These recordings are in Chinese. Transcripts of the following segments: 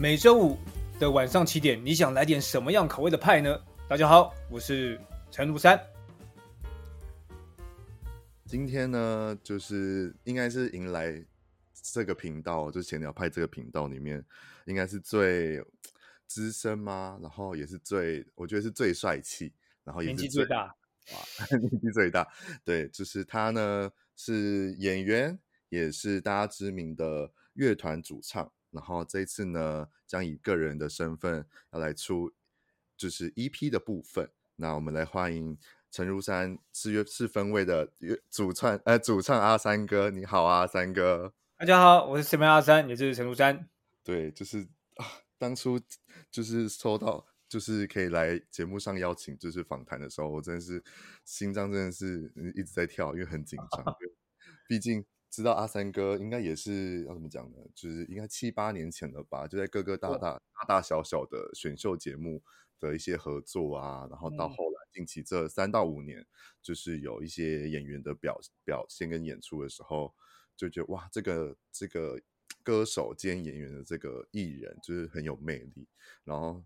每周五的晚上七点，你想来点什么样口味的派呢？大家好，我是陈如山。今天呢，就是应该是迎来这个频道，就闲聊派这个频道里面，应该是最资深吗？然后也是最，我觉得是最帅气，然后也是最，年纪最大，哇，年纪最大。对，就是他呢，是演员，也是大家知名的乐团主唱。然后这一次呢，将以个人的身份要来出，就是 EP 的部分。那我们来欢迎陈如山是乐是分位的主唱，呃，主唱阿三哥，你好啊，三哥。大家好，我是四分阿三，也就是陈如山。对，就是啊，当初就是收到，就是可以来节目上邀请，就是访谈的时候，我真的是心脏真的是一直在跳，因为很紧张，毕竟。知道阿三哥应该也是要怎么讲呢？就是应该七八年前了吧，就在各个大大大大小小的选秀节目的一些合作啊，然后到后来近期这三到五年，就是有一些演员的表表现跟演出的时候，就觉得哇，这个这个歌手兼演员的这个艺人就是很有魅力，然后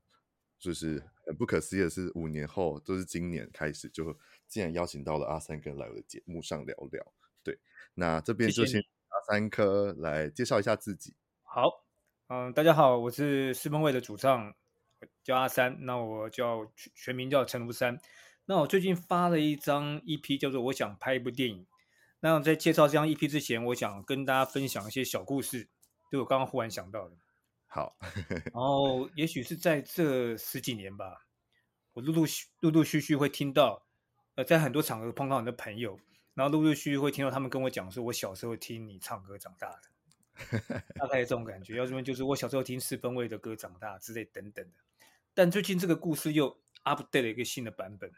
就是很不可思议的是，五年后都是今年开始，就竟然邀请到了阿三哥来我的节目上聊聊。对，那这边就先阿三哥来介绍一下自己。好，嗯，大家好，我是四分卫的主唱，叫阿三。那我叫全名叫陈如山。那我最近发了一张 EP，叫做《我想拍一部电影》。那在介绍这张 EP 之前，我想跟大家分享一些小故事，就我刚刚忽然想到的。好，然后也许是在这十几年吧，我陆陆续陆陆续续会听到，呃，在很多场合碰到很多朋友。然后陆陆续续会听到他们跟我讲说，我小时候听你唱歌长大的，大概这种感觉。要不然就是我小时候听四分卫的歌长大之类等等的。但最近这个故事又 update 了一个新的版本，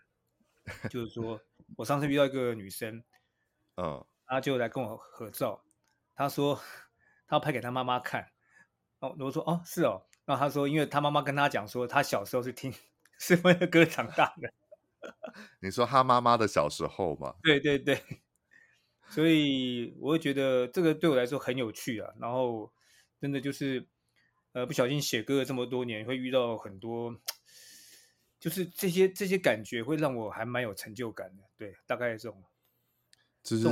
就是说我上次遇到一个女生，嗯，她就来跟我合照，她说她要拍给她妈妈看。哦，我说哦是哦，那她说因为她妈妈跟她讲说，她小时候是听 四分卫的歌长大的。你说他妈妈的小时候嘛？对对对，所以我会觉得这个对我来说很有趣啊。然后真的就是，呃，不小心写歌了这么多年，会遇到很多，就是这些这些感觉会让我还蛮有成就感的。对，大概这种，就是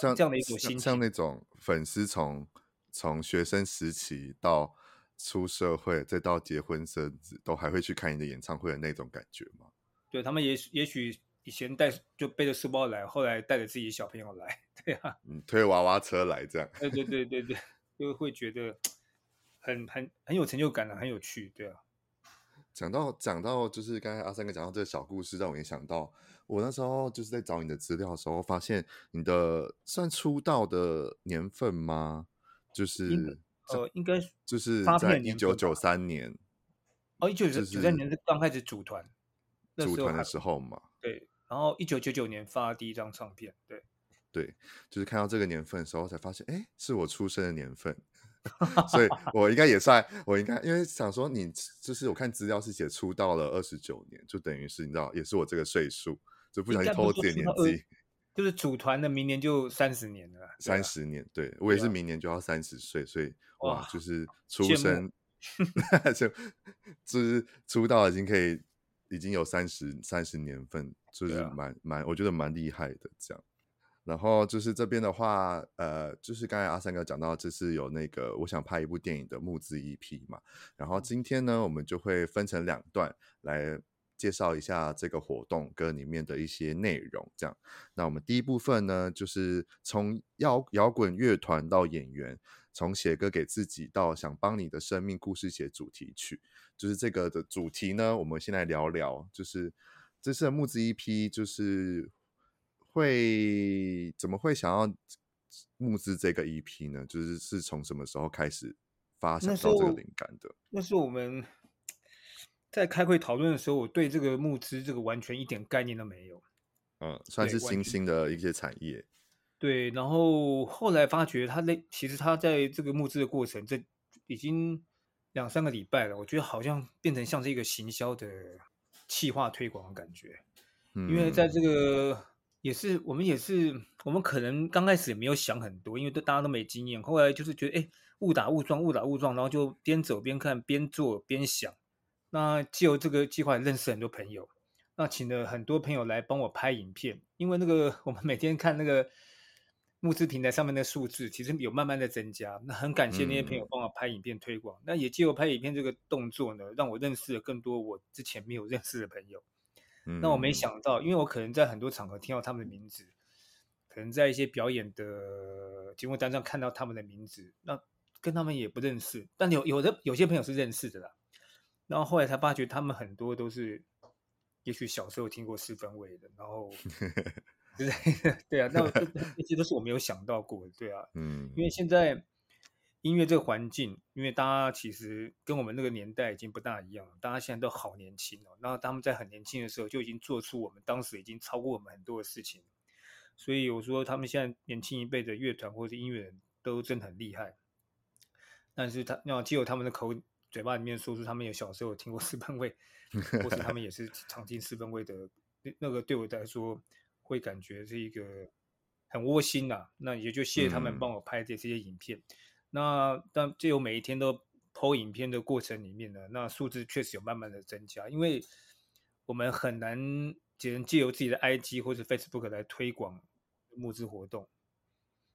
像这样的一种心情，像那种粉丝从从学生时期到出社会，再到结婚生子，都还会去看你的演唱会的那种感觉吗？对，他们也许也许以前带就背着书包来，后来带着自己的小朋友来，对啊，嗯，推娃娃车来这样，对对对对对，就会觉得很很很有成就感的，很有趣，对啊。讲到讲到就是刚才阿三哥讲到这个小故事，让我也想到我那时候就是在找你的资料的时候，发现你的算出道的年份吗？就是呃，应该就是在一九九三年，哦，一九九三年是刚开始组团。组团的时候嘛，对，然后一九九九年发第一张唱片，对，对，就是看到这个年份的时候才发现，哎，是我出生的年份，所以我应该也算，我应该因为想说你就是我看资料是写出道了二十九年，就等于是你知道，也是我这个岁数，就不小心偷自己年纪，就是组团的明年就三十年了，三十年，对我也是明年就要三十岁，所以哇，就是出生 就 就是出道已经可以。已经有三十三十年份，就是蛮蛮、啊，我觉得蛮厉害的这样。然后就是这边的话，呃，就是刚才阿三哥讲到，这是有那个我想拍一部电影的募资 EP 嘛。然后今天呢，我们就会分成两段来介绍一下这个活动跟里面的一些内容。这样，那我们第一部分呢，就是从摇摇滚乐团到演员，从写歌给自己到想帮你的生命故事写主题曲。就是这个的主题呢，我们先来聊聊。就是这次的募资 EP，就是会怎么会想要募资这个 EP 呢？就是是从什么时候开始发想到这个灵感的？那是我们在开会讨论的时候，我对这个募资这个完全一点概念都没有。嗯，算是新兴的一些产业。对，然后后来发觉他那其实他在这个募资的过程，这已经。两三个礼拜了，我觉得好像变成像是一个行销的企划推广的感觉，嗯，因为在这个也是我们也是我们可能刚开始也没有想很多，因为都大家都没经验，后来就是觉得哎，误打误撞，误打误撞，然后就边走边看，边做边想。那借由这个计划认识很多朋友，那请了很多朋友来帮我拍影片，因为那个我们每天看那个募资平台上面的数字，其实有慢慢的增加。那很感谢那些朋友帮我拍影片推广。嗯、那也借由拍影片这个动作呢，让我认识了更多我之前没有认识的朋友。嗯、那我没想到，因为我可能在很多场合听到他们的名字，可能在一些表演的节目单上看到他们的名字，那跟他们也不认识，但有有的有些朋友是认识的啦。然后后来才发觉，他们很多都是，也许小时候听过四分卫的，然后，对 对啊，那那 些都是我没有想到过的，对啊，嗯，因为现在音乐这个环境，因为大家其实跟我们那个年代已经不大一样了，大家现在都好年轻哦，然后他们在很年轻的时候就已经做出我们当时已经超过我们很多的事情，所以我说他们现在年轻一辈的乐团或者音乐人都真的很厉害，但是他要借由他们的口。嘴巴里面说出他们有小时候有听过四分卫，或是他们也是常听四分卫的，那个对我来说会感觉是一个很窝心呐、啊。那也就谢谢他们帮我拍这这些影片。嗯、那但借由每一天都 po 影片的过程里面呢，那数字确实有慢慢的增加，因为我们很难只能借由自己的 IG 或者 Facebook 来推广募资活动，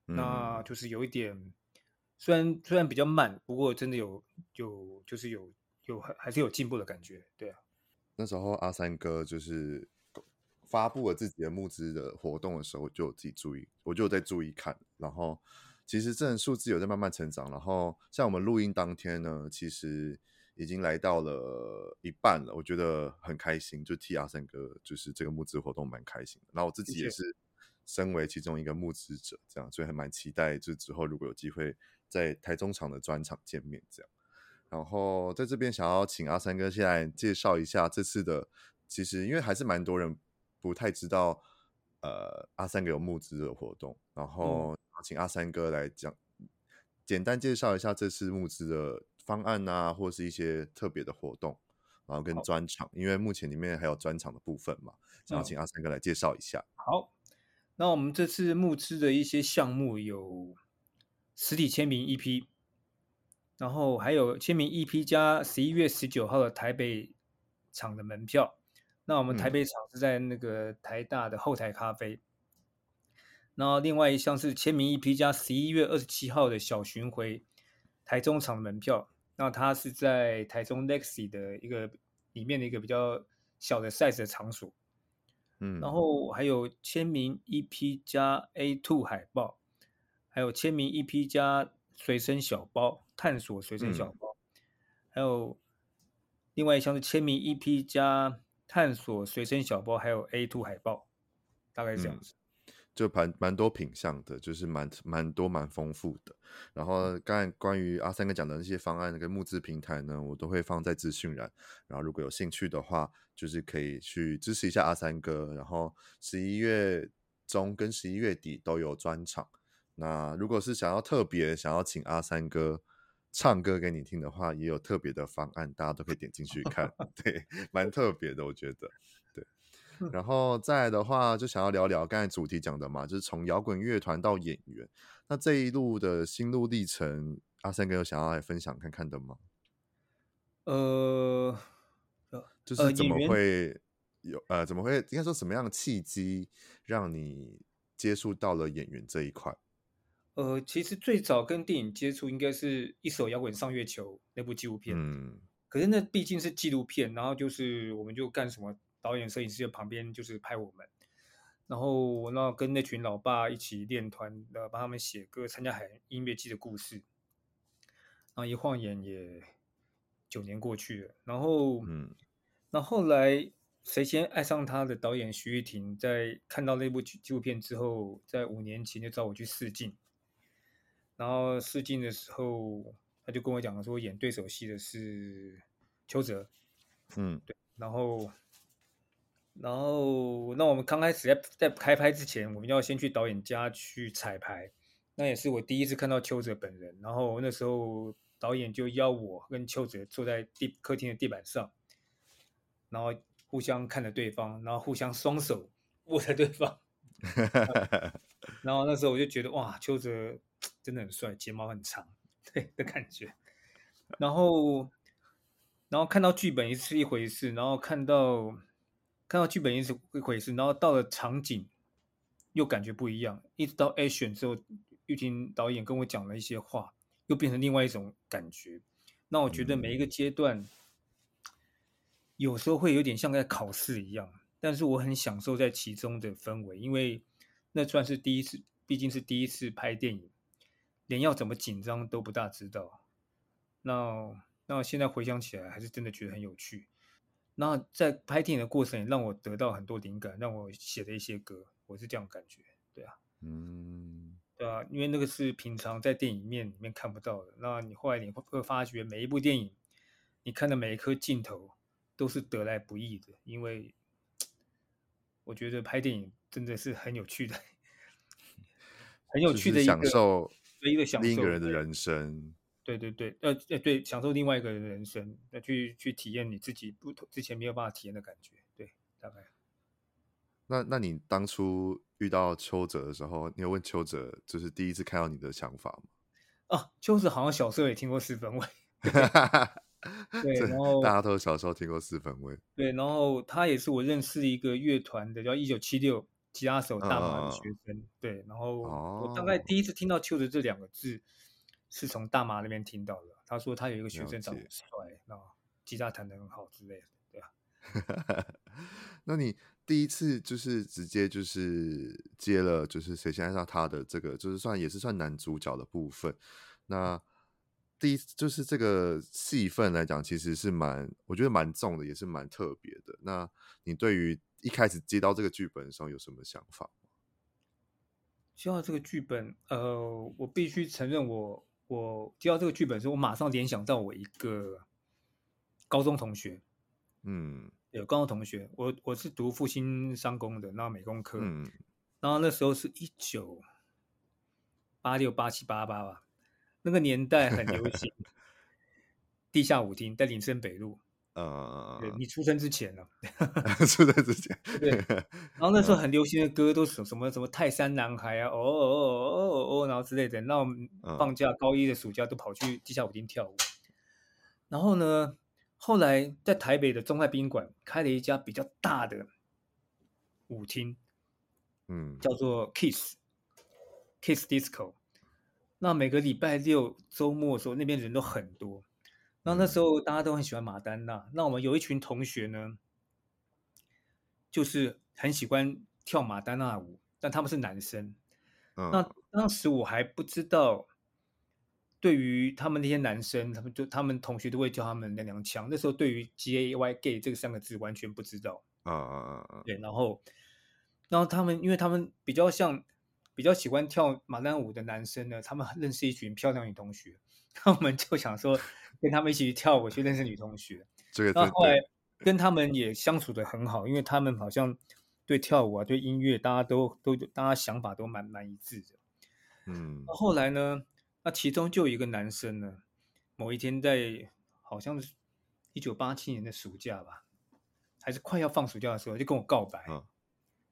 嗯、那就是有一点。虽然虽然比较慢，不过真的有有就是有有还还是有进步的感觉，对啊。那时候阿三哥就是发布了自己的募资的活动的时候，就有自己注意，我就有在注意看。然后其实这数字有在慢慢成长。然后像我们录音当天呢，其实已经来到了一半了，我觉得很开心，就替阿三哥就是这个募资活动蛮开心的。然后我自己也是身为其中一个募资者，这样所以还蛮期待，就之后如果有机会。在台中场的专场见面，这样，然后在这边想要请阿三哥先来介绍一下这次的，其实因为还是蛮多人不太知道，呃，阿三哥有募资的活动，然后请阿三哥来讲，简单介绍一下这次募资的方案啊，或是一些特别的活动，然后跟专场，因为目前里面还有专场的部分嘛，想要请阿三哥来介绍一下。好，那我们这次募资的一些项目有。实体签名 EP，然后还有签名 EP 加十一月十九号的台北场的门票。那我们台北场是在那个台大的后台咖啡。然后另外一项是签名 EP 加十一月二十七号的小巡回台中场的门票。那它是在台中 Lexi 的一个里面的一个比较小的 size 的场所。嗯，然后还有签名 EP 加 A two 海报。还有签名 EP 加随身小包，探索随身小包，嗯、还有另外一项是签名 EP 加探索随身小包，还有 A2 海报，大概是这样子，嗯、就蛮蛮多品相的，就是蛮蛮多蛮丰富的。然后刚才关于阿三哥讲的那些方案，那个募资平台呢，我都会放在资讯栏。然后如果有兴趣的话，就是可以去支持一下阿三哥。然后十一月中跟十一月底都有专场。那如果是想要特别想要请阿三哥唱歌给你听的话，也有特别的方案，大家都可以点进去看，对，蛮特别的，我觉得，对。然后再来的话，就想要聊聊刚才主题讲的嘛，就是从摇滚乐团到演员，那这一路的心路历程，阿三哥有想要来分享看看的吗？呃，就是怎么会有呃，呃，怎么会应该说什么样的契机让你接触到了演员这一块？呃，其实最早跟电影接触应该是一首摇滚上月球那部纪录片。嗯，可是那毕竟是纪录片，然后就是我们就干什么，导演、摄影师就旁边就是拍我们，然后我那跟那群老爸一起练团，呃，帮他们写歌，参加海音乐季的故事。然后一晃眼也九年过去了，然后嗯，那后，后来谁先爱上他的导演徐玉婷，在看到那部纪录片之后，在五年前就找我去试镜。然后试镜的时候，他就跟我讲说，演对手戏的是邱泽，嗯，对。然后，然后，那我们刚开始在在开拍之前，我们要先去导演家去彩排。那也是我第一次看到邱泽本人。然后那时候导演就邀我跟邱泽坐在地客厅的地板上，然后互相看着对方，然后互相双手握着对方。然后那时候我就觉得哇，邱泽。真的很帅，睫毛很长，对的感觉。然后，然后看到剧本也是一回事，然后看到看到剧本也是一回事，然后到了场景又感觉不一样。一直到 action 之后，玉婷导演跟我讲了一些话，又变成另外一种感觉。那我觉得每一个阶段，嗯、有时候会有点像在考试一样，但是我很享受在其中的氛围，因为那算是第一次，毕竟是第一次拍电影，连要怎么紧张都不大知道。那那现在回想起来，还是真的觉得很有趣。那在拍电影的过程，也让我得到很多灵感，让我写了一些歌。我是这样感觉，对啊，嗯，对啊，因为那个是平常在电影面里面看不到的。那你后来你会发觉，每一部电影，你看的每一颗镜头都是得来不易的。因为我觉得拍电影真的是很有趣的，很有趣的一个享受，一个享受另一个人的人生。对对对，呃呃，对，享受另外一个人的人生，那去去体验你自己不同之前没有办法体验的感觉，对，大概。那那你当初遇到邱泽的时候，你有问邱泽，就是第一次看到你的想法吗？啊，邱泽好像小时候也听过四分卫，对，然后大家都小时候听过四分卫，对，然后他也是我认识一个乐团的，叫一九七六吉他手大马的学生，嗯、对，然后我大概第一次听到邱泽这两个字。是从大麻那边听到的。他说他有一个学生长得很帅，那吉他弹得很好之类的，对啊。那你第一次就是直接就是接了，就是谁先爱上他的这个，就是算也是算男主角的部分。那第一就是这个戏份来讲，其实是蛮我觉得蛮重的，也是蛮特别的。那你对于一开始接到这个剧本的时候有什么想法？接到这个剧本，呃，我必须承认我。我接到这个剧本的时候，我马上联想到我一个高中同学，嗯，有高中同学，我我是读复兴商工的，那美工科，嗯，然后那时候是一九八六八七八八吧，那个年代很流行 地下舞厅在林森北路。呃，对，你出生之前呢？出生之前，对。然后那时候很流行的歌都是什么什么泰山男孩啊，哦哦哦哦哦，然后之类的。那我们放假高一的暑假都跑去地下舞厅跳舞。然后呢，后来在台北的中泰宾馆开了一家比较大的舞厅，嗯，叫做 Kiss Kiss Disco。那每个礼拜六周末的时候，那边人都很多。那那时候大家都很喜欢马丹娜。那我们有一群同学呢，就是很喜欢跳马丹娜舞，但他们是男生。嗯、那当时我还不知道，对于他们那些男生，他们就他们同学都会叫他们娘娘腔。那时候对于 G A Y gay 这个三个字完全不知道。啊啊啊啊！对，然后，然后他们因为他们比较像比较喜欢跳马丹舞的男生呢，他们认识一群漂亮女同学，那我们就想说。跟他们一起去跳舞，去认识女同学。这个，然后后来跟他们也相处得很好，因为他们好像对跳舞啊、对音乐，大家都都大家想法都蛮蛮一致的。嗯。后来呢，那其中就有一个男生呢，某一天在好像是一九八七年的暑假吧，还是快要放暑假的时候，就跟我告白，嗯、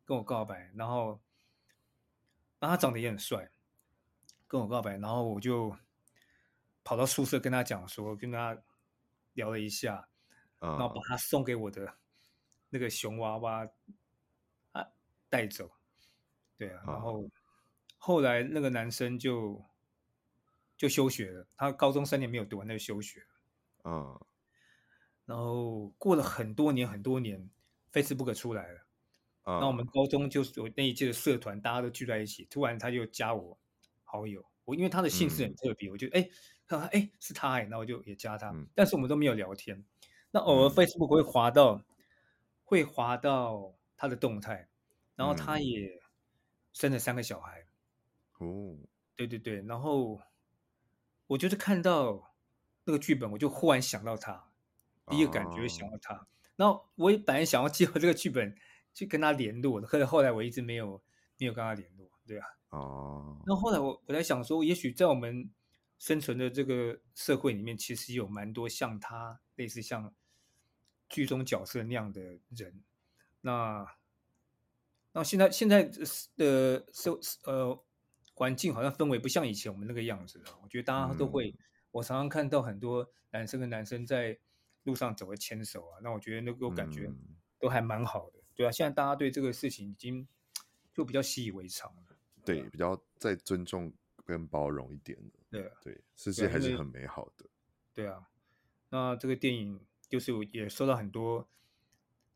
跟我告白，然后，然后他长得也很帅，跟我告白，然后我就。跑到宿舍跟他讲说，跟他聊了一下，然后把他送给我的那个熊娃娃啊带走，对啊，然后后来那个男生就就休学了，他高中三年没有读完，那就休学了，嗯，然后过了很多年很多年，Facebook 出来了，嗯，那我们高中就是有那一届的社团，大家都聚在一起，突然他就加我好友，我因为他的姓氏很特别，我就哎。哎，是他哎，那我就也加他，嗯，但是我们都没有聊天。那偶尔 Facebook 会滑到，嗯，会滑到他的动态，然后他也生了三个小孩。哦，对对对，然后我就是看到那个剧本，我就忽然想到他，第一个感觉想到他。哦，然后我也本来想要借我这个剧本去跟他联络的，可是后来我一直没有没有跟他联络，对啊。哦，那后来我我在想说，也许在我们。生存的这个社会里面，其实有蛮多像他类似像剧中角色那样的人。那那现在现在的社呃环境好像氛围不像以前我们那个样子了。我觉得大家都会，嗯、我常常看到很多男生跟男生在路上走会牵手啊，那我觉得那个感觉都还蛮好的，对啊。现在大家对这个事情已经就比较习以为常了，对，对比较再尊重跟包容一点对啊，对，世界还是很美好的，对啊。那这个电影就是也收到很多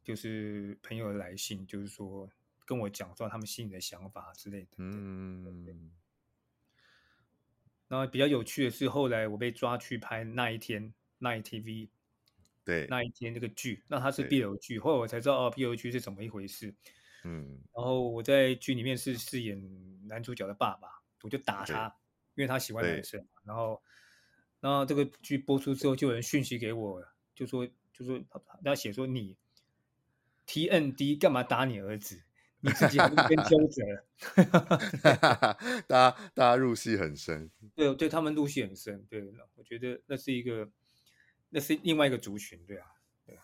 就是朋友的来信，就是说。跟我讲说他们心里的想法之类的。嗯，然后比较有趣的是，后来我被抓去拍那一天那一 TV，对，那一天那个剧，那它是 BL 剧，后来我才知道哦，BL 剧是怎么一回事。嗯，然后我在剧里面是饰演男主角的爸爸，我就打他，因为他喜欢男生。然后，然后这个剧播出之后，就有人讯息给我，就说就说他他写说你 TND 干嘛打你儿子？你自己还跟纠责，大家大家入戏很深，对对，他们入戏很深，对，我觉得那是一个，那是另外一个族群，对啊，对啊。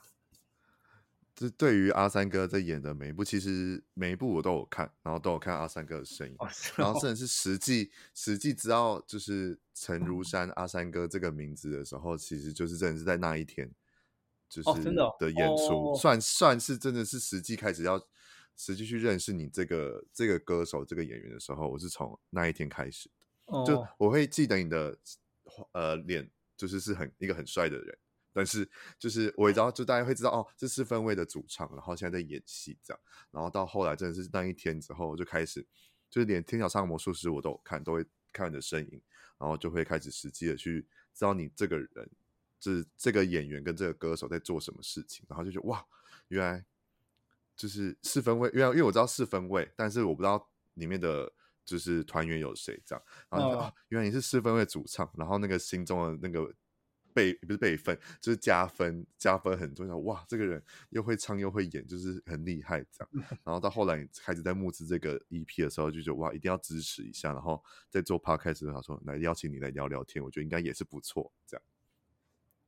这对于阿三哥在演的每一部，其实每一部我都有看，然后都有看阿三哥的身影，哦哦、然后甚至是实际实际知道就是陈如山阿三哥这个名字的时候，其实就是真的是在那一天，就是真的的演出，哦、算算是真的是实际开始要。实际去认识你这个这个歌手这个演员的时候，我是从那一天开始的。Oh. 就我会记得你的呃脸，就是是很一个很帅的人，但是就是我也知道，就大家会知道哦，这是分位的主唱，然后现在在演戏这样。然后到后来真的是那一天之后，就开始就是连《天桥上的魔术师》我都有看，都会看你的身影，然后就会开始实际的去知道你这个人，就是这个演员跟这个歌手在做什么事情，然后就觉得哇，原来。就是四分位，因为因为我知道四分位，但是我不知道里面的就是团员有谁这样。然后就、哦哦、原来你是四分位主唱，然后那个心中的那个备不是备份，就是加分加分很重要。哇，这个人又会唱又会演，就是很厉害这样。然后到后来你开始在募资这个 EP 的时候，就觉得哇，一定要支持一下。然后在做 Podcast 的时候，他说来邀请你来聊聊天，我觉得应该也是不错这样。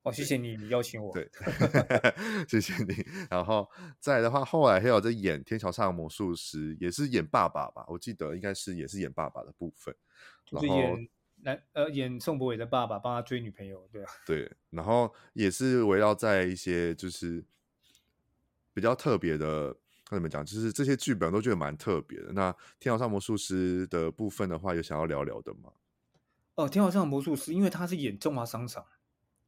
哦，谢谢你，你邀请我。对，谢谢你。然后再的话，后来还有在演《天桥上的魔术师》，也是演爸爸吧？我记得应该是也是演爸爸的部分。就是演男呃，演宋博伟的爸爸，帮他追女朋友，对啊。对，然后也是围绕在一些就是比较特别的，跟你们讲，就是这些剧本都觉得蛮特别的。那《天桥上魔术师》的部分的话，有想要聊聊的吗？哦，《天桥上的魔术师》，因为他是演中华商场。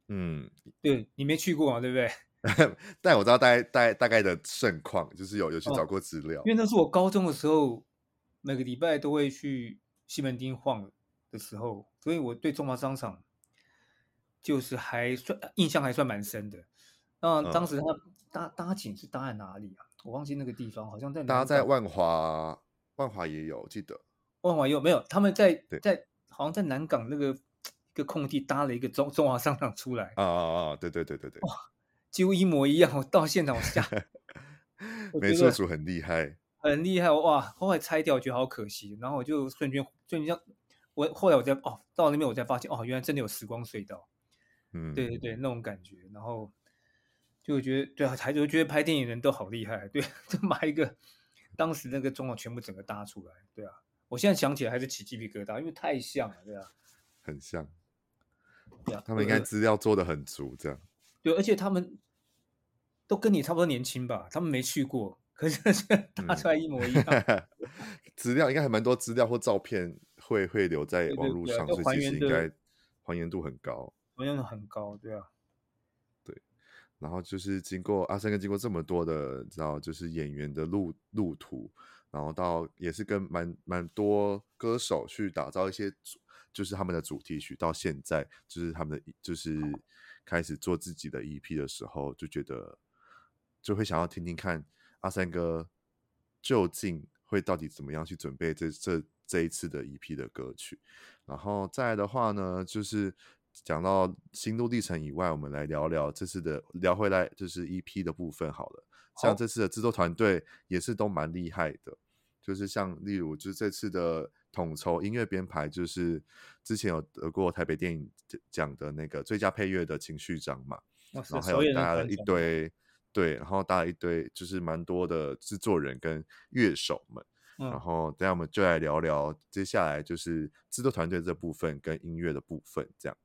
嗯，对，你没去过嘛，对不对？但我知道大概大概大概的盛况，就是有有去找过资料。哦，因为那是我高中的时候，每个礼拜都会去西门町晃的时候，所以我对中华商场就是还算印象还算蛮深的。那当时他搭搭景是搭在哪里啊？我忘记那个地方，好像在搭在万华，万华也有，记得万华有没有？他们在在好像在南港那个。一个空地搭了一个中中华商场出来，啊啊啊！对对对对对，哇，几乎一模一样。我到现场我下，美术组很厉害，很厉害哇！后来拆掉，我觉得好可惜。然后我就瞬间，就你像我后来我在哦，到那边我才发现哦，原来真的有时光隧道。嗯，对对对，那种感觉。然后就觉得对啊，还就觉得拍电影人都好厉害。对，就买一个当时那个中网全部整个搭出来。对啊，我现在想起来还是起鸡皮疙瘩，因为太像了，对啊，很像。他们应该资料做的很足，这样。对，而且他们都跟你差不多年轻吧？他们没去过，可是搭出来一模一样。嗯、资料应该还蛮多，资料或照片会会留在网络上，所以其实应该还原度很高。还原度很高，对啊。对，然后就是经过阿三哥经过这么多的，知道就是演员的路路途，然后到也是跟蛮蛮多歌手去打造一些。就是他们的主题曲，到现在就是他们的，就是开始做自己的 EP 的时候，就觉得就会想要听听看阿三哥究竟会到底怎么样去准备这这这一次的 EP 的歌曲。然后再来的话呢，就是讲到心路历程以外，我们来聊聊这次的聊回来就是 EP 的部分好了。像这次的制作团队也是都蛮厉害的，就是像例如就是这次的。统筹音乐编排就是之前有得过台北电影奖的那个最佳配乐的情绪奖嘛，然后还有大家一堆对，然后大家一堆就是蛮多的制作人跟乐手们，嗯、然后等下我们就来聊聊接下来就是制作团队这部分跟音乐的部分，这样。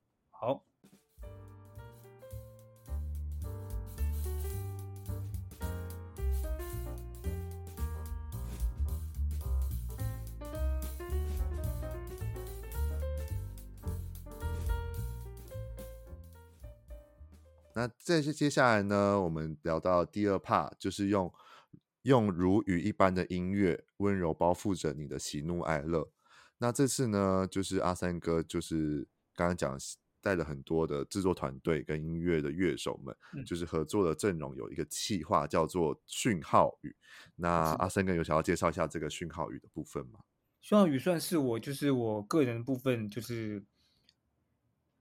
那这些接下来呢，我们聊到第二 part，就是用用如雨一般的音乐，温柔包覆着你的喜怒哀乐。那这次呢，就是阿三哥，就是刚刚讲带了很多的制作团队跟音乐的乐手们，嗯、就是合作的阵容有一个企划叫做讯号语。那阿三哥有想要介绍一下这个讯号语的部分吗？讯号语算是我就是我个人的部分，就是。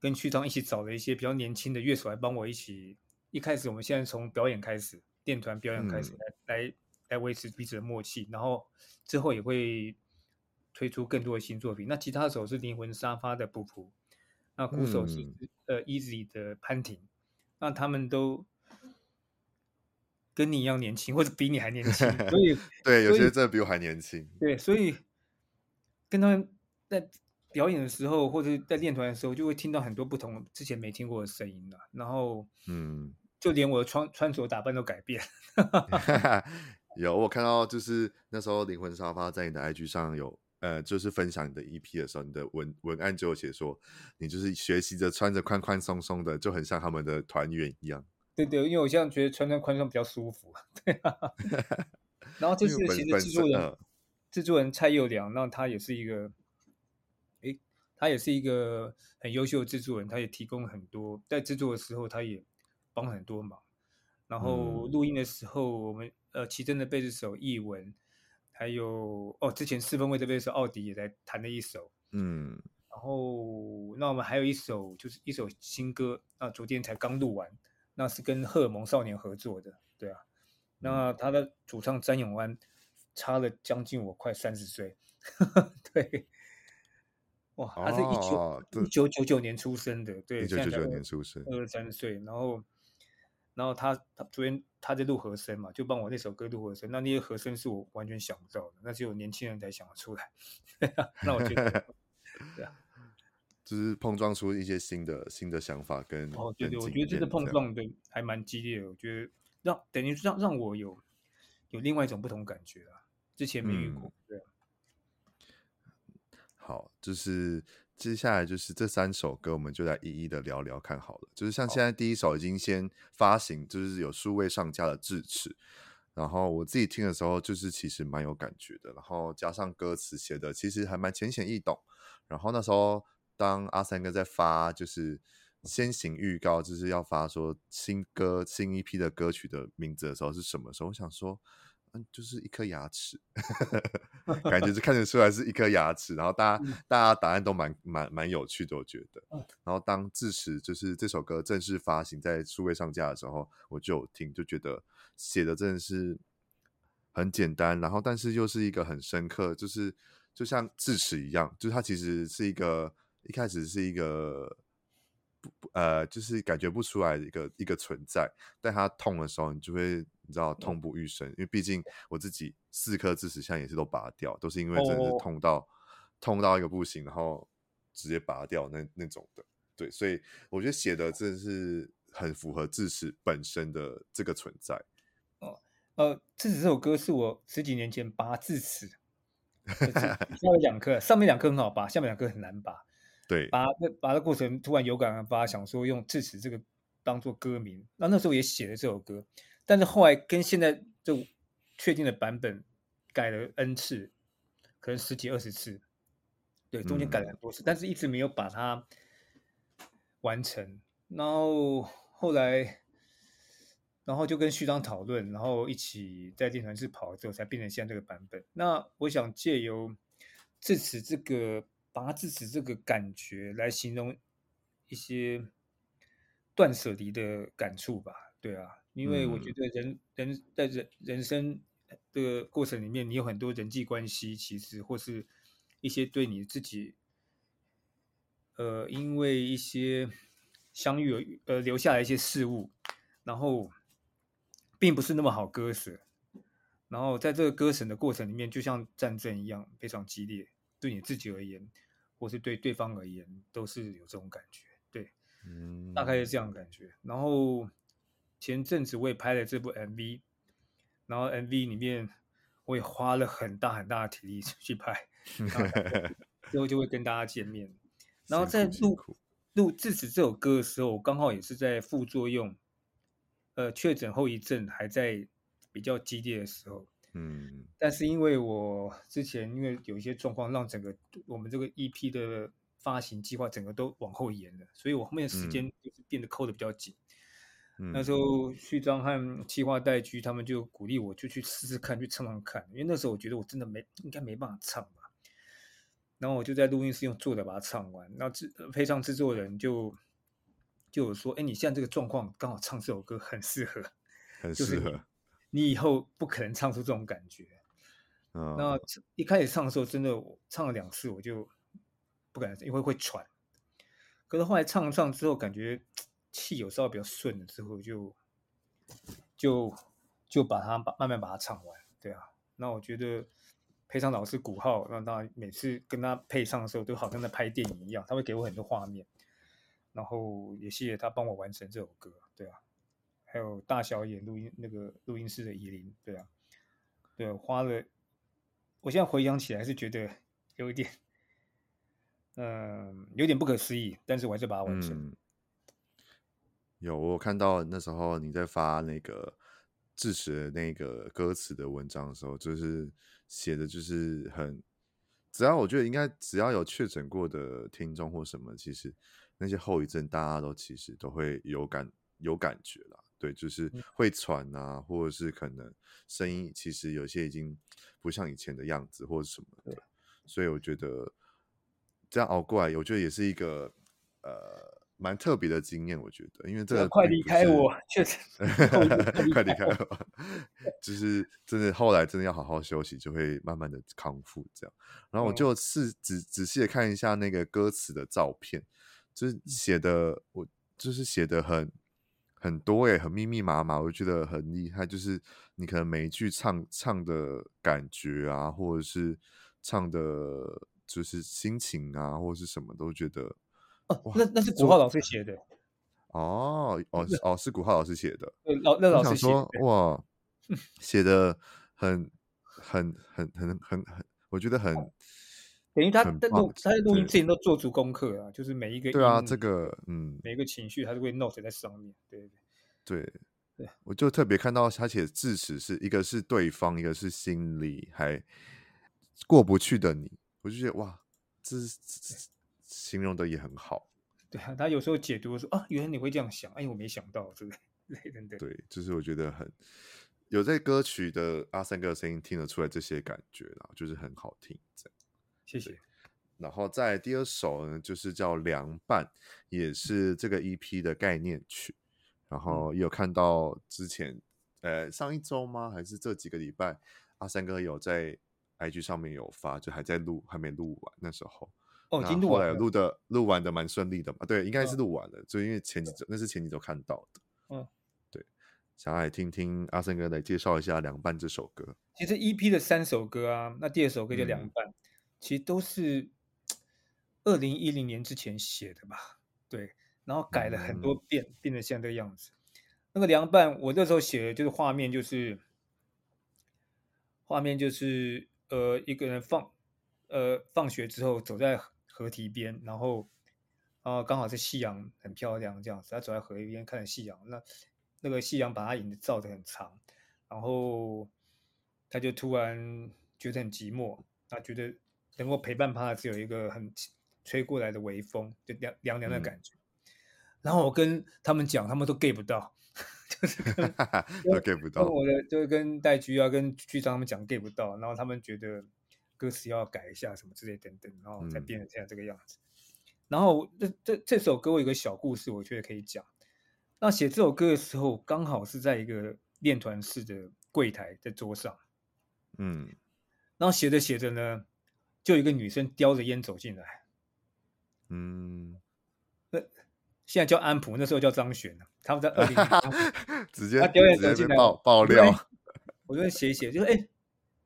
跟区长一起找了一些比较年轻的乐手来帮我一起。一开始我们现在从表演开始，电团表演开始来、嗯、来来维持彼此的默契，然后之后也会推出更多的新作品。那吉他手是灵魂沙发的布普，那鼓手是、嗯、呃 Easy 的潘婷，那他们都跟你一样年轻，或者比你还年轻，所以 对，有些真的比我还年轻。对，所以跟他们在。表演的时候，或者在练团的时候，就会听到很多不同之前没听过的声音了。然后，嗯，就连我的穿穿着打扮都改变。有我看到，就是那时候灵魂沙发在你的 IG 上有，呃，就是分享你的 EP 的时候，你的文文案就有写说，你就是学习着穿着宽宽松松的，就很像他们的团员一样。对对，因为我现在觉得穿穿宽松比较舒服。对啊。然后这次其实制作人，制作人蔡佑良，那他也是一个。他也是一个很优秀的制作人，他也提供很多，在制作的时候他也帮很多忙。然后录音的时候，我们呃奇珍的贝斯手易文，还有哦之前四分卫的贝斯手奥迪也在弹了一首，嗯。然后那我们还有一首就是一首新歌，那昨天才刚录完，那是跟荷尔蒙少年合作的，对啊。那他的主唱詹永安差了将近我快三十岁，对。哇，他是一九一九九九年出生的，对，一九九九年出生，二十三岁。然后，然后他他昨天他在录和声嘛，就帮我那首歌录和声。那那些和声是我完全想不到的，那只有年轻人才想得出来。那我觉得，对啊，就是碰撞出一些新的新的想法跟哦，对对，我觉得这个碰撞的还蛮激烈的。我觉得让等于让让我有有另外一种不同感觉啊，之前没遇过，嗯、对。好，就是接下来就是这三首歌，我们就来一一的聊聊看好了。就是像现在第一首已经先发行，就是有数位上架的智齿，然后我自己听的时候，就是其实蛮有感觉的。然后加上歌词写的其实还蛮浅显易懂。然后那时候当阿三哥在发就是先行预告，就是要发说新歌新一批的歌曲的名字的时候是什么时候？我想说。嗯，就是一颗牙齿，感觉是看得出来是一颗牙齿。然后大家大家答案都蛮蛮蛮有趣的，我觉得。然后当智齿就是这首歌正式发行在数位上架的时候，我就有听，就觉得写的真的是很简单，然后但是又是一个很深刻，就是就像智齿一样，就是它其实是一个一开始是一个不呃，就是感觉不出来的一个一个存在，但它痛的时候，你就会。你知道痛不欲生，因为毕竟我自己四颗智齿现在也是都拔掉，都是因为真的是痛到、oh. 痛到一个不行，然后直接拔掉那那种的。对，所以我觉得写的真的是很符合智齿本身的这个存在。哦，呃，智齿这首歌是我十几年前拔智齿，下面两颗，上面两颗很好拔，下面两颗很难拔。对，把那把的过程突然有感而发，想说用智齿这个当做歌名，那那时候也写了这首歌。但是后来跟现在就确定的版本改了 N 次，可能十几二十次，对，中间改了很多次，嗯、但是一直没有把它完成。然后后来，然后就跟序章讨论，然后一起在练团室跑之后，才变成现在这个版本。那我想借由智齿这个拔智齿这个感觉来形容一些断舍离的感触吧，对啊。因为我觉得人人在人人生的过程里面，你有很多人际关系，其实或是一些对你自己，呃，因为一些相遇而呃留下来一些事物，然后并不是那么好割舍。然后在这个割舍的过程里面，就像战争一样，非常激烈。对你自己而言，或是对对方而言，都是有这种感觉。对，嗯，大概是这样的感觉。然后前阵子我也拍了这部 MV，然后 MV 里面我也花了很大很大的体力去拍，最 后就会跟大家见面。然后在录录《智齿》这首歌的时候，我刚好也是在副作用，呃，确诊后遗症还在。比较激烈的时候，嗯，但是因为我之前因为有一些状况，让整个我们这个 EP 的发行计划整个都往后延了，所以我后面的时间就是变得扣的比较紧。嗯、那时候旭章和企划代居他们就鼓励我，就去试试看，去唱唱看，因为那时候我觉得我真的没应该没办法唱吧。然后我就在录音室用坐的把它唱完，那制配上制作人就就有说：“哎，你现在这个状况刚好唱这首歌很适合，很。适合。”你以后不可能唱出这种感觉。嗯，那一开始唱的时候，真的我唱了两次，我就不敢，因为会喘。可是后来唱唱之后，感觉气有稍微比较顺了之后就，就就就把它把慢慢把它唱完。对啊，那我觉得配上老师鼓号，让他每次跟他配唱的时候，都好像在拍电影一样，他会给我很多画面。然后也谢谢他帮我完成这首歌。对啊。还有大小眼录音那个录音室的依林，对啊，对，花了，我现在回想起来是觉得有一点，嗯、有点不可思议，但是我还是把它完成。有我看到那时候你在发那个智齿的那个歌词的文章的时候，就是写的就是很，只要我觉得应该只要有确诊过的听众或什么，其实那些后遗症大家都其实都会有感有感觉了。对，就是会喘啊，或者是可能声音其实有些已经不像以前的样子，或者什么的。所以我觉得这样熬过来，我觉得也是一个呃蛮特别的经验。我觉得，因为这个快离开我，确实快离开我，就是真的后来真的要好好休息，就会慢慢的康复这样。然后我就仔仔仔细的看一下那个歌词的照片，就是写的我就是写的很。很多诶，很密密麻麻，我觉得很厉害。就是你可能每一句唱唱的感觉啊，或者是唱的，就是心情啊，或者是什么，都觉得哦，那那是古浩老师写的。哦哦哦，是古浩老师写的。老那老师说哇，写的很很很很很很，我觉得很。等于他在录，他在录音之前都做足功课啊，就是每一个对啊，这个嗯，每一个情绪他都会 note 在上面，对对对对，我就特别看到他写智齿是一个是对方，一个是心里还过不去的你，我就觉得哇，这这形容的也很好。对啊，他有时候解读说啊，原来你会这样想，哎，我没想到，对不对？对对，就是我觉得很有在歌曲的阿三哥的声音听得出来这些感觉，啦就是很好听，这样。谢谢。然后在第二首呢，就是叫《凉拌》，也是这个 EP 的概念曲。然后也有看到之前，呃，上一周吗？还是这几个礼拜，阿三哥有在 IG 上面有发，就还在录，还没录完那时候。哦，已经录完了。录的录完的蛮顺利的嘛？对，应该是录完了。哦、就因为前几周，那是前几周看到的。嗯，对。想要来听听阿三哥来介绍一下《凉拌》这首歌。其实 EP 的三首歌啊，那第二首歌叫《凉拌》。嗯其实都是二零一零年之前写的吧，对，然后改了很多遍，嗯、变得像这个样子。那个凉拌，我那时候写的就是画面，就是画面就是呃一个人放呃放学之后走在河堤边，然后啊、呃、刚好是夕阳很漂亮这样子，他走在河堤边看着夕阳，那那个夕阳把他影子照的很长，然后他就突然觉得很寂寞，他觉得。能够陪伴他，只有一个很吹过来的微风，就凉凉凉的感觉。嗯、然后我跟他们讲，他们都 get 不到，就是跟 都 get 不到。我的就是跟戴菊啊，跟局长他们讲 get 不到，然后他们觉得歌词要改一下什么之类等等，然后才变成现在这个样子。嗯、然后这这这首歌我有个小故事，我觉得可以讲。那写这首歌的时候，刚好是在一个练团式的柜台在桌上，嗯，然后写着写着呢。就一个女生叼着烟走进来，嗯，那现在叫安普，那时候叫张悬，他们在二零，直接他叼烟走进来爆爆料。我就写一写，就说哎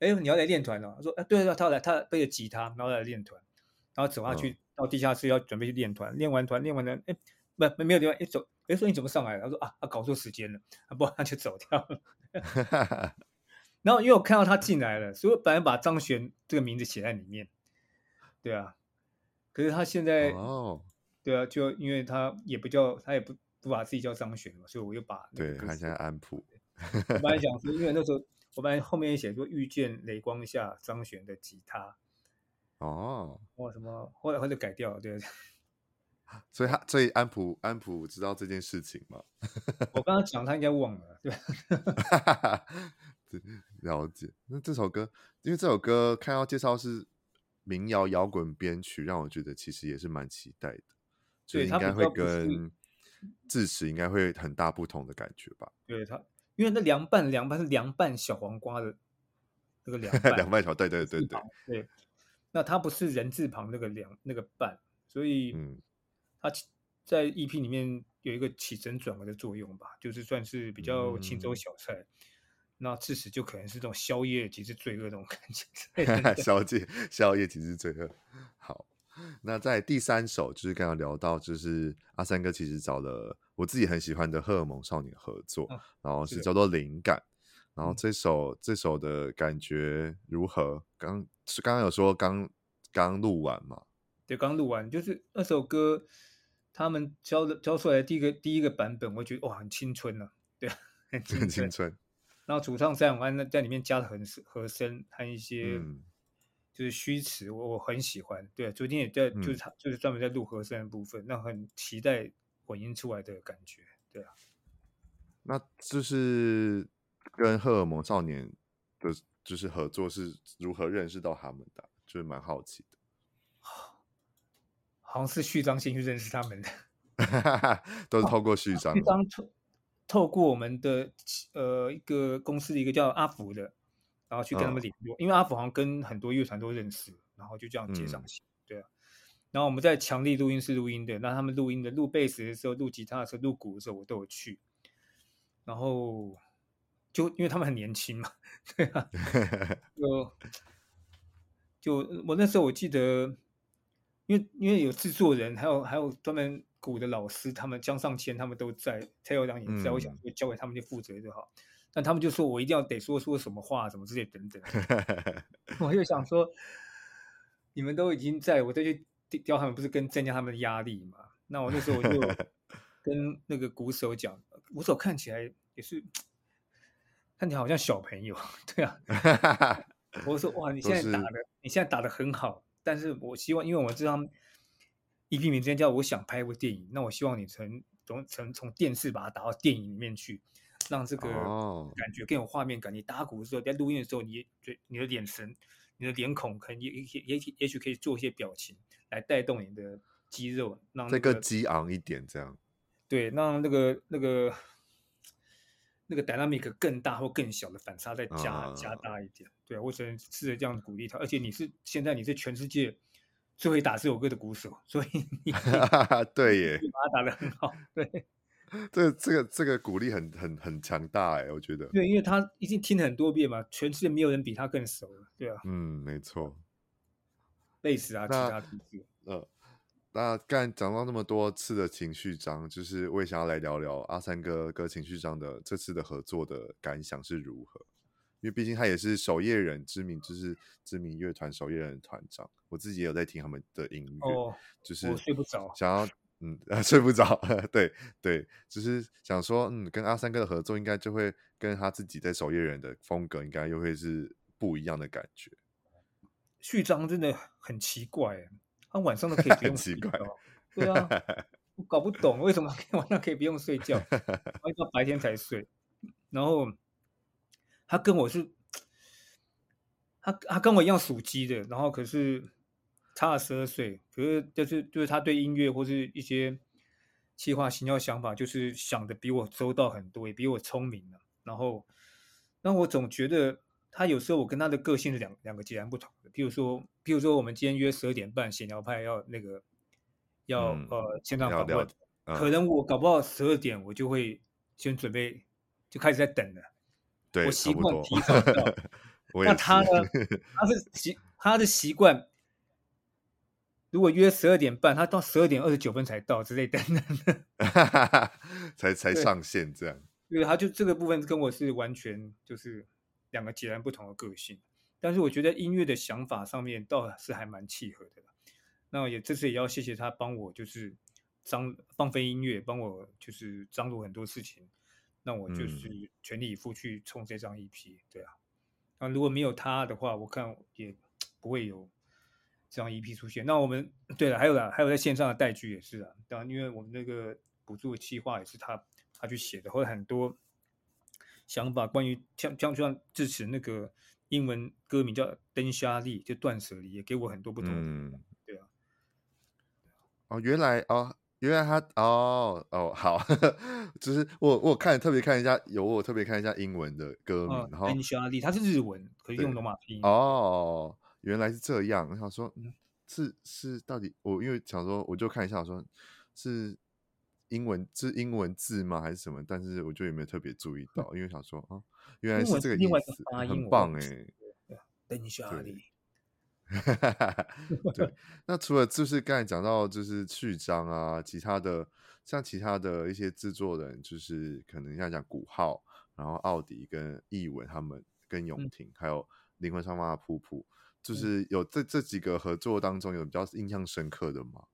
哎，你要来练团了？他说哎，对对，他要来，他背着吉他，然后来练团，然后走下去、嗯、到地下室要准备去练团，练完团练完团，哎，不没有地方，一走，哎说你怎么上来了？他说啊，他搞错时间了，啊不，他就走掉了。然后因为我看到他进来了，所以我本来把张悬这个名字写在里面，对啊，可是他现在哦，对啊，就因为他也不叫他也不。不把自己叫张悬嘛，所以我又把对，他现在安普。我本来想说，因为那时候我本来后面也写说遇见雷光下张悬的吉他。哦，哇，什么？后来他就改掉了，对。所以他，所以安普，安普知道这件事情吗？我刚刚讲，他应该忘了，对。了解。那这首歌，因为这首歌看到介绍是民谣摇滚编曲，让我觉得其实也是蛮期待的。所以应该会跟。智齿应该会很大不同的感觉吧？对他，因为那凉拌凉拌是凉拌小黄瓜的那个凉拌凉拌小，对对对对 对。那它不是人字旁那个凉那个拌，所以嗯，它在 EP 里面有一个起承转合的作用吧，就是算是比较轻舟小菜。嗯、那字词就可能是这种宵夜即是罪恶这种感觉，宵夜宵夜即是罪恶。好。那在第三首，就是刚刚聊到，就是阿三哥其实找了我自己很喜欢的荷尔蒙少女合作，啊、然后是叫做《灵感》，然后这首、嗯、这首的感觉如何？刚是刚刚有说刚刚录完嘛？对，刚录完，就是那首歌他们教的教出来的第一个第一个版本，我觉得哇，很青春啊，对，很青春。很青春，然后主唱蔡永安在里面加了很和声和一些。嗯就是虚词，我我很喜欢。对，昨天也在，就是他、嗯、就是专门在录和声的部分，那很期待混音出来的感觉。对啊，那就是跟荷尔蒙少年的，就是合作是如何认识到他们的？就是蛮好奇的。好像是序章先去认识他们的，都是透过序章。序章透透过我们的呃一个公司的一个叫阿福的。然后去跟他们联络，哦、因为阿福好像跟很多乐团都认识，然后就这样接上去，嗯、对啊。然后我们在强力录音室录音的，那他们录音的录贝斯的时候、录吉他的时候、录鼓的时候，我都有去。然后就因为他们很年轻嘛，对啊，就就我那时候我记得，因为因为有制作人，还有还有专门鼓的老师，他们江上谦他们都在，蔡校长也在，嗯、我想就交给他们去负责就好。但他们就说我一定要得说说什么话，什么之类等等。我就想说，你们都已经在，我再去刁他们，不是更增加他们的压力嘛？那我那时候我就 跟那个鼓手讲，鼓手看起来也是看起来好像小朋友，对啊。我说哇，你现在打的，你现在打的很好，但是我希望，因为我知道 EP 名之间叫我想拍一部电影，那我希望你从从从从电视把它打到电影里面去。让这个感觉更有画面感。你打鼓的时候，在录音的时候，你对你的眼神、你的脸孔，可能也也也也许可以做一些表情来带动你的肌肉，让这个激昂一点，这样。对，让那个那个那个 dynamic 更大或更小的反差再加加大一点。对，我只能试着这样鼓励他。而且你是现在你是全世界最会打这首歌的鼓手，所以 你对耶，把它打得很好。对。这这个这个鼓励很很很强大哎，我觉得。对，因为他已经听了很多遍嘛，全世界没有人比他更熟了，对啊。嗯，没错。类似啊，其他故事。呃，那刚讲到那么多次的情绪章，就是我也想要来聊聊阿三哥跟情绪章的这次的合作的感想是如何？因为毕竟他也是守夜人，知名就是知名乐团守夜人团长，我自己也有在听他们的音乐，哦、就是我睡不着，想要。嗯，睡不着，对对，只是想说，嗯，跟阿三哥的合作，应该就会跟他自己在守夜人的风格，应该又会是不一样的感觉。序章真的很奇怪，他晚上都可以 不用睡觉，对啊，我搞不懂为什么晚上可以不用睡觉，一到白天才睡。然后他跟我是，他他跟我一样属鸡的，然后可是。差了十二岁，可是就是就是他对音乐或是一些计划、行销想法，就是想的比我周到很多，也比我聪明了。然后，那我总觉得他有时候我跟他的个性是两两个截然不同的。譬如说，譬如说我们今天约十二点半，闲聊派要那个要、嗯、呃线上访问，可能我搞不好十二点我就会先准备就开始在等了。对，我习惯提早到。那他呢？他是习他的习惯，如果约十二点半，他到十二点二十九分才到之类等等的，才才上线这样。对，他就这个部分跟我是完全就是两个截然不同的个性。但是我觉得音乐的想法上面倒是还蛮契合的。那也这次也要谢谢他帮我，就是张放飞音乐，帮我就是张罗很多事情。那我就是全力以赴去冲这张 EP，对啊。那如果没有他的话，我看也 不会有这张 EP 出现。那我们对了，还有啦，还有在线上的代剧也是啊。当然，因为我们那个补助的企划也是他他去写的，或者很多想法关于像像就像致辞那个英文歌名叫《灯瞎力》，就断舍离，也给我很多不同的。嗯哦，原来哦，原来他哦哦好，就是我我看特别看一下，有我特别看一下英文的歌名，哦、然后夏利，它是日文，可以用罗马拼音。哦，原来是这样，我想说，嗯，是是到底我因为想说，我就看一下，我说是英文是英文字吗，还是什么？但是我就也没有特别注意到，嗯、因为想说啊，原来是这个意思，很棒哎夏利。对，那除了就是刚才讲到就是序章啊，其他的像其他的一些制作人，就是可能像讲古浩，然后奥迪跟艺文他们跟永廷，嗯、还有灵魂上方的噗噗，就是有这这几个合作当中有比较印象深刻的吗？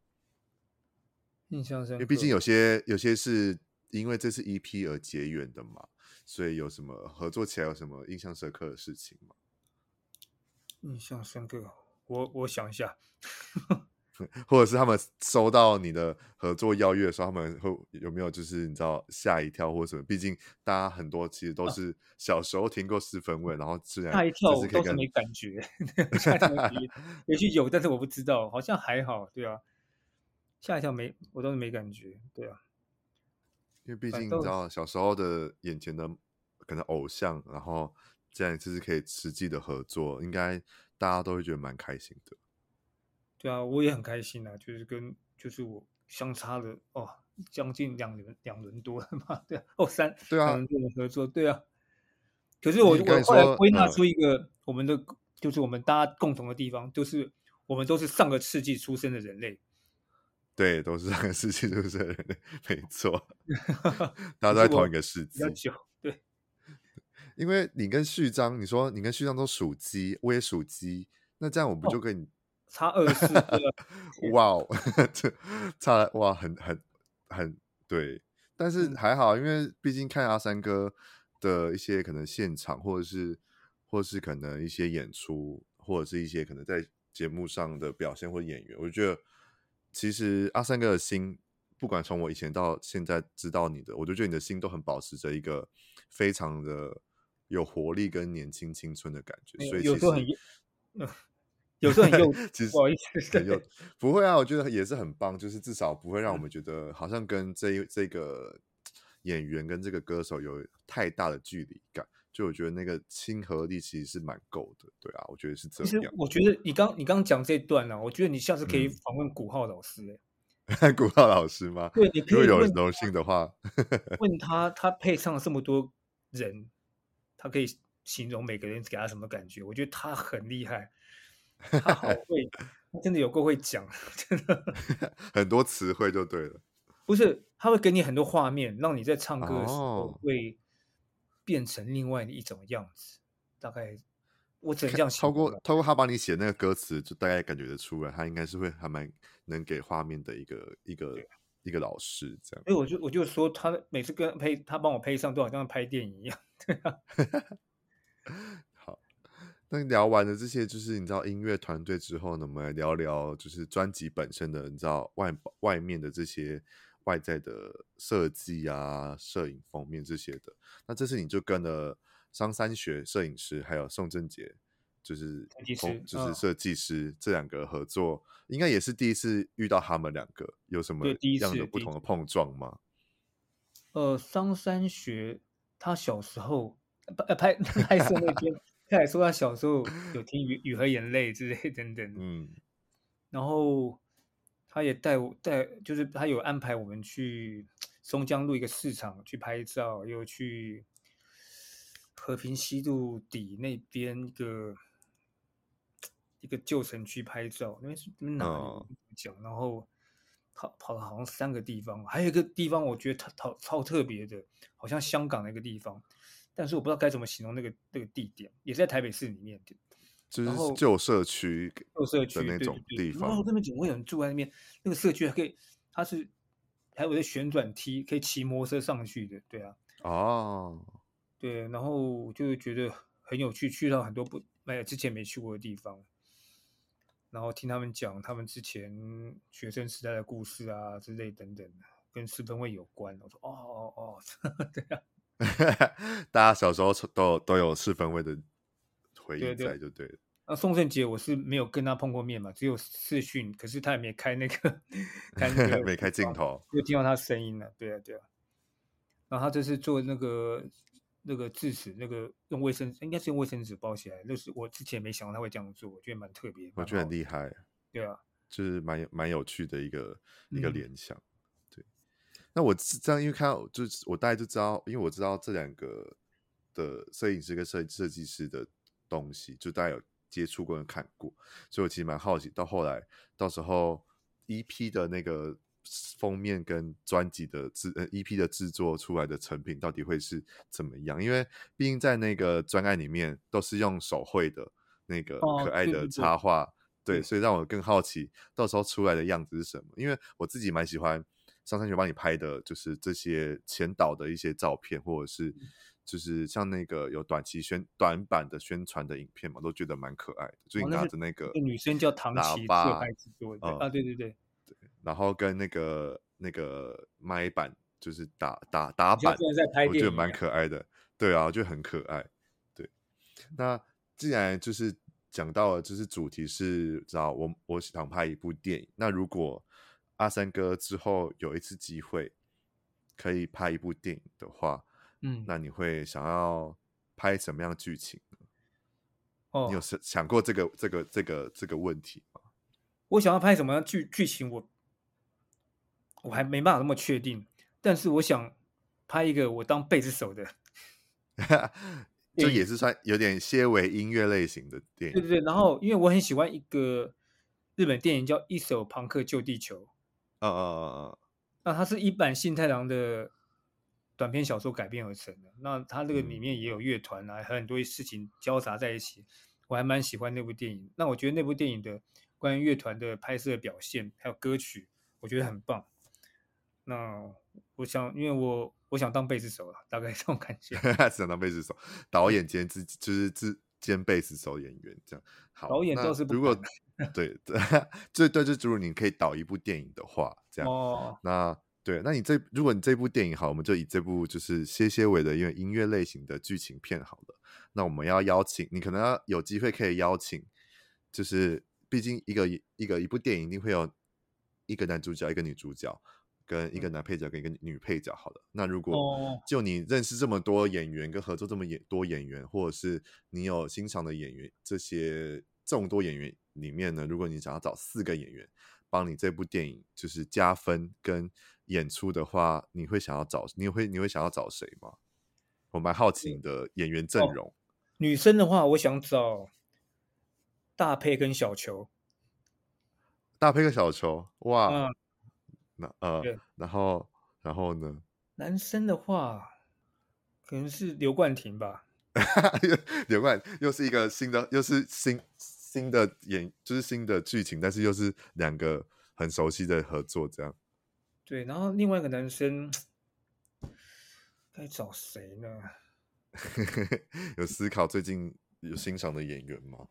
印象深刻，因为毕竟有些有些是因为这次 EP 而结缘的嘛，所以有什么合作起来有什么印象深刻的事情吗？印象深刻。我我想一下，或者是他们收到你的合作邀约的时候，他们会有没有就是你知道吓一跳或者什么？毕竟大家很多其实都是小时候听过四分卫，啊、然后自然吓一跳我倒是没感觉，也许有，但是我不知道，好像还好，对啊，吓一跳没，我倒是没感觉，对啊，因为毕竟你知道小时候的眼前的可能偶像，然后这样就是可以实际的合作，应该。大家都会觉得蛮开心的，对啊，我也很开心啊，就是跟就是我相差了哦，将近两轮两轮多了嘛，对啊，哦三对啊，两轮合作，对啊。可是我我后来归纳出一个、嗯、我们的就是我们大家共同的地方，就是我们都是上个世纪出生的人类，对，都是上个世纪出生的人类，没错，大家都在同一个世纪。因为你跟序章，你说你跟序章都属鸡，我也属鸡，那这样我不就跟你、哦、差二十四？哇哦，这差了哇，很很很对，但是还好，因为毕竟看阿三哥的一些可能现场，或者是或是可能一些演出，或者是一些可能在节目上的表现或演员，我觉得其实阿三哥的心，不管从我以前到现在知道你的，我就觉得你的心都很保持着一个非常的。有活力跟年轻青春的感觉，所以有时候很，有时候很幼 稚，不好意思，很幼，不会啊，我觉得也是很棒，就是至少不会让我们觉得好像跟这这个演员跟这个歌手有太大的距离感，就我觉得那个亲和力其实是蛮够的，对啊，我觉得是这样。其实我觉得你刚你刚讲这段呢、啊，我觉得你下次可以访问古浩老师、欸，哎、嗯，古浩老师吗？对，你可以如果有荣幸的话，问他，他配上了这么多人。他可以形容每个人给他什么感觉？我觉得他很厉害，他好会，他真的有够会讲，真的 很多词汇就对了。不是，他会给你很多画面，让你在唱歌的时候会变成另外的一种样子。哦、大概我只能这样透过透过他帮你写那个歌词，就大概感觉得出来，他应该是会还蛮能给画面的一个一个一个老师这样。所以我就我就说，他每次跟配他帮我配上，都好像拍电影一样。好，那聊完了这些，就是你知道音乐团队之后呢，我们来聊聊就是专辑本身的，你知道外外面的这些外在的设计啊、摄影封面这些的。那这次你就跟了张三学摄影师，还有宋正杰，就是就是设计师、哦、这两个合作，应该也是第一次遇到他们两个，有什么样的不同的碰撞吗？呃，桑山学。他小时候拍拍 拍摄那边，他还说他小时候有听雨《雨雨和眼泪》之类等等。嗯，然后他也带我带，就是他有安排我们去松江路一个市场去拍照，又去和平西路底那边一个一个旧城区拍照，那边是哪里讲？哦、然后跑跑了好像三个地方，还有一个地方我觉得超超超特别的，好像香港的一个地方，但是我不知道该怎么形容那个那个地点，也是在台北市里面的，就是旧社区旧社区的那种地方。然后那边怎么会有人住在那边？那个社区还可以，它是还有个旋转梯，可以骑摩托车上去的，对啊。哦。对，然后就觉得很有趣，去到很多不没有之前没去过的地方，然后听他们讲他们之前学生时代的故事啊之类等等，跟四分卫有关。我说哦哦哦，对啊，大家小时候都都有四分卫的回忆在，就对了。那宋圣杰我是没有跟他碰过面嘛，只有视讯，可是他也没开那个开那个 没开镜头，就听到他声音了。对啊对啊，然后他这是做那个。那个智齿，那个用卫生应该是用卫生纸包起来，那是我之前没想到他会这样做，我觉得蛮特别，我觉得很厉害，对啊，就是蛮蛮有趣的一个一个联想，嗯、对。那我是这样，因为看到就是我大概就知道，因为我知道这两个的摄影师跟设设计师的东西，就大家有接触过、看过，所以我其实蛮好奇，到后来到时候 EP 的那个。封面跟专辑的制呃 EP 的制作出来的成品到底会是怎么样？因为毕竟在那个专案里面都是用手绘的那个可爱的插画，哦、对，对，对，对，所以让我更好奇到时候出来的样子是什么。因为我自己蛮喜欢上山学帮你拍的，就是这些前导的一些照片，或者是就是像那个有短期宣短版的宣传的影片嘛，都觉得蛮可爱的。就你拿着那个女生叫唐琪，喇叭啊，对对对。然后跟那个那个麦板就是打打打板，我觉得蛮可爱的。对啊，就很可爱。对，那既然就是讲到了，就是主题是知道我我想拍一部电影。那如果阿三哥之后有一次机会可以拍一部电影的话，嗯，那你会想要拍什么样的剧情呢？哦，你有想想过这个这个这个这个问题吗？我想要拍什么样剧剧情？我我还没办法那么确定，但是我想拍一个我当贝斯手的，就也是算有点些微音乐类型的电影。对对对，然后因为我很喜欢一个日本电影叫《一手朋克救地球》。啊啊啊啊。那它是一版信太郎的短篇小说改编而成的。那它这个里面也有乐团啊，和很多事情交杂在一起，我还蛮喜欢那部电影。那我觉得那部电影的关于乐团的拍摄表现还有歌曲，我觉得很棒。那我想，因为我我想当贝斯手了，大概 这种感觉。想当贝斯手，导演兼自就是自兼贝斯手演员这样。好，导演倒是不如果对对，这对就如果你可以导一部电影的话，这样。哦。那对，那你这如果你这部电影好，我们就以这部就是些些尾的因为音乐类型的剧情片好了。那我们要邀请你，可能要有机会可以邀请，就是毕竟一个一个一部电影一定会有一个男主角，一个女主角。跟一个男配角跟一个女配角，好了。那如果就你认识这么多演员，跟合作这么演多演员，或者是你有欣赏的演员，这些众多演员里面呢，如果你想要找四个演员帮你这部电影就是加分跟演出的话，你会想要找你会你会想要找谁吗？我蛮好奇你的演员阵容。女生的话，我想找大佩跟小球。大佩跟小球，哇。嗯呃，对然后，然后呢？男生的话，可能是刘冠廷吧。刘冠又是一个新的，又是新新的演，就是新的剧情，但是又是两个很熟悉的合作，这样。对，然后另外一个男生该找谁呢？有思考最近有欣赏的演员吗？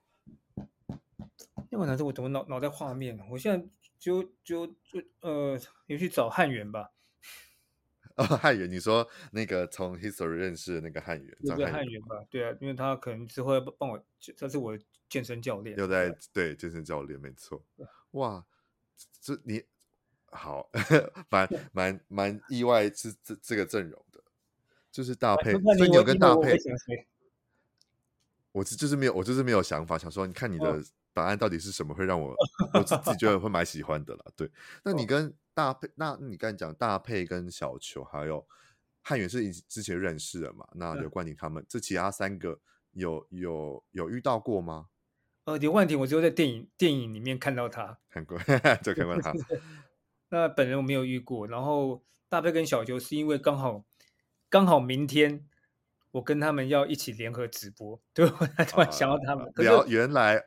另外男生我怎么脑脑袋画面？我现在。就就就呃，你去找汉源吧。哦，汉源，你说那个从 History 认识的那个汉源，那个汉源吧？对啊，因为他可能之后要帮我，他是我健身教练。又在对，对健身教练，没错。哇，这你好，蛮蛮蛮意外，是这这个阵容的，就是搭配，所以你有跟搭配。我是就是没有，我就是没有想法，想说你看你的。哦答案到底是什么？会让我 我自己觉得会蛮喜欢的啦。对，那你跟大配，那你刚才讲大配跟小球，还有汉元是之前认识的嘛？那刘冠廷他们、嗯、这其他三个有有有遇到过吗？呃，刘冠廷我只有在电影电影里面看到他，看过就看过他。那本人我没有遇过。然后大飞跟小球是因为刚好刚好明天我跟他们要一起联合直播，对，我突然想到他们。啊、聊原来，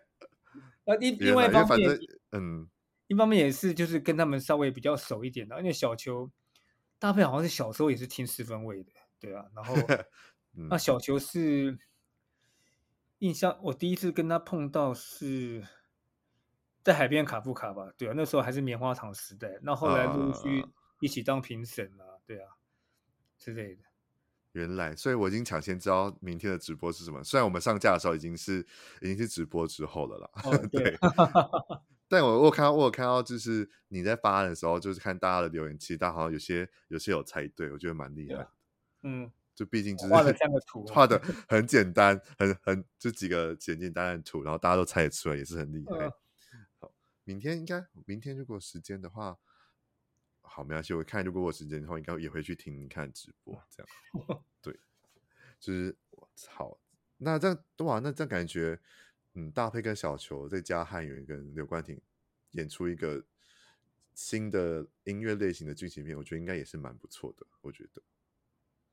呃，另另外一方面，嗯，一方面也是就是跟他们稍微比较熟一点的，因为小球。搭配好像是小时候也是听四分位的，对啊，然后 那小球是印象，我第一次跟他碰到是在海边卡夫卡吧，对啊，那时候还是棉花糖时代，那后来陆续一起当评审了，对啊之类的。原来，所以我已经抢先知道明天的直播是什么，虽然我们上架的时候已经是已经是直播之后了啦，哦、对。但我我看到我有看到，就是你在发的时候，就是看大家的留言，其实大家好像有些有些有猜对，我觉得蛮厉害的。嗯，就毕竟就是画的像个图，画的 很简单，很很就几个简简单单的图，然后大家都猜得出来，也是很厉害。好，明天应该明天如果有时间的话，好没关系，我看如果我时间的话，应该也会去听你看直播，这样 对，就是我操，那这样哇，那这样感觉。嗯，大配跟小球再加汉源跟刘冠廷演出一个新的音乐类型的剧情片，我觉得应该也是蛮不错的。我觉得，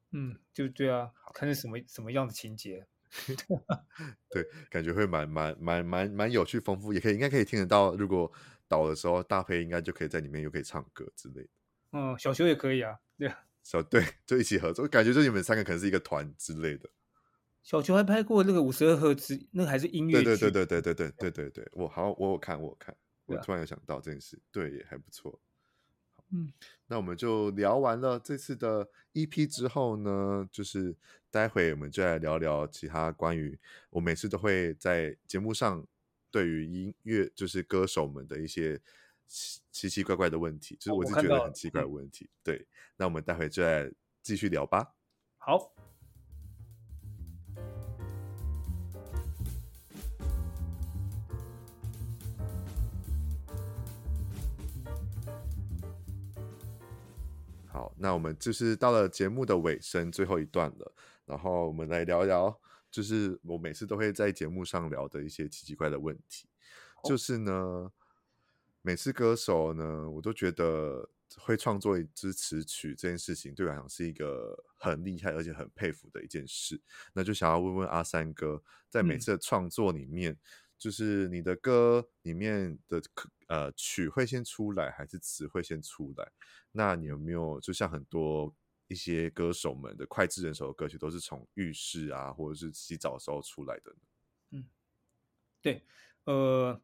嗯，就对啊，看是什么什么样的情节，对，感觉会蛮蛮蛮蛮蛮有趣丰富，也可以应该可以听得到。如果导的时候，大飞应该就可以在里面又可以唱歌之类的。嗯，小球也可以啊，对啊，小 对就一起合作，感觉就你们三个可能是一个团之类的。小球还拍过那个五十二赫兹，那个还是音乐剧。对对对对对对对对对对，我好，我有看，我有看，我突然有想到这件事，对，也还不错。嗯，那我们就聊完了这次的 EP 之后呢，就是待会我们就来聊聊其他关于我每次都会在节目上对于音乐就是歌手们的一些奇奇怪怪的问题，就是我自己觉得很奇怪的问题。对，那我们待会就来继续聊吧。好。好，那我们就是到了节目的尾声，最后一段了。然后我们来聊聊，就是我每次都会在节目上聊的一些奇奇怪的问题。就是呢，每次歌手呢，我都觉得会创作一支词曲这件事情，对我来讲是一个很厉害而且很佩服的一件事。那就想要问问阿三哥，在每次的创作里面，嗯、就是你的歌里面的呃曲会先出来，还是词会先出来？那你有没有就像很多一些歌手们的脍炙人口的歌曲，都是从浴室啊，或者是洗澡的时候出来的呢？嗯，对，呃，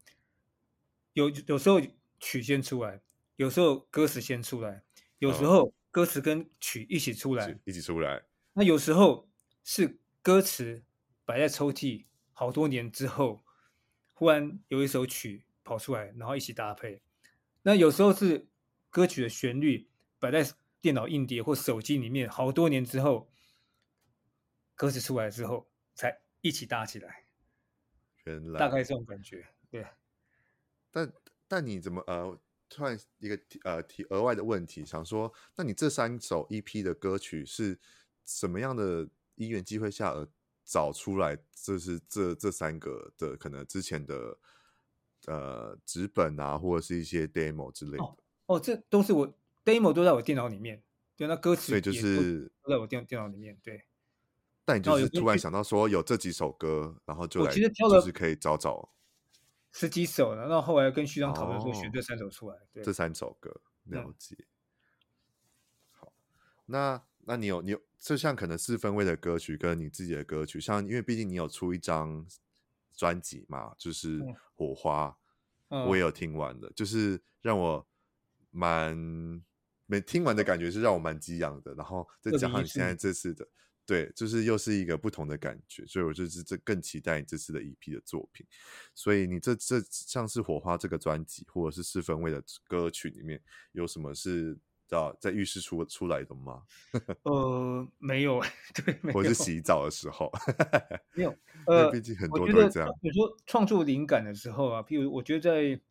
有有时候曲先出来，有时候歌词先出来，有时候歌词跟曲一起出来，一起出来。那有时候是歌词摆在抽屉好多年之后，忽然有一首曲跑出来，然后一起搭配。那有时候是。歌曲的旋律摆在电脑硬碟或手机里面，好多年之后，歌词出来之后才一起搭起来。原来大概这种感觉，对。但但你怎么呃，突然一个呃提额外的问题，想说，那你这三首 EP 的歌曲是什么样的因缘机会下而找出来？这是这这三个的可能之前的呃纸本啊，或者是一些 demo 之类的。哦哦，这都是我 demo 都在我电脑里面，对，那歌词对，就是都在我电电脑里面，对。但你就是突然想到说有这几首歌，然后就来，其实挑就是可以找找十几首了，然后后来跟徐章讨论说选这三首出来，哦、对，这三首歌了解。嗯、好，那那你有你有，就像可能四分位的歌曲跟你自己的歌曲，像因为毕竟你有出一张专辑嘛，就是火花，嗯、我也有听完的，就是让我。蛮没听完的感觉是让我蛮激昂的，然后再加上你现在这次的，对，就是又是一个不同的感觉，所以我就是这更期待你这次的 EP 的作品。所以你这这像是火花这个专辑，或者是四分位的歌曲里面有什么是啊在浴室出出来的吗？呃，没有，对，或者是洗澡的时候，没有。呃，毕竟很多都是这样。比如说创作灵感的时候啊，譬如我觉得在。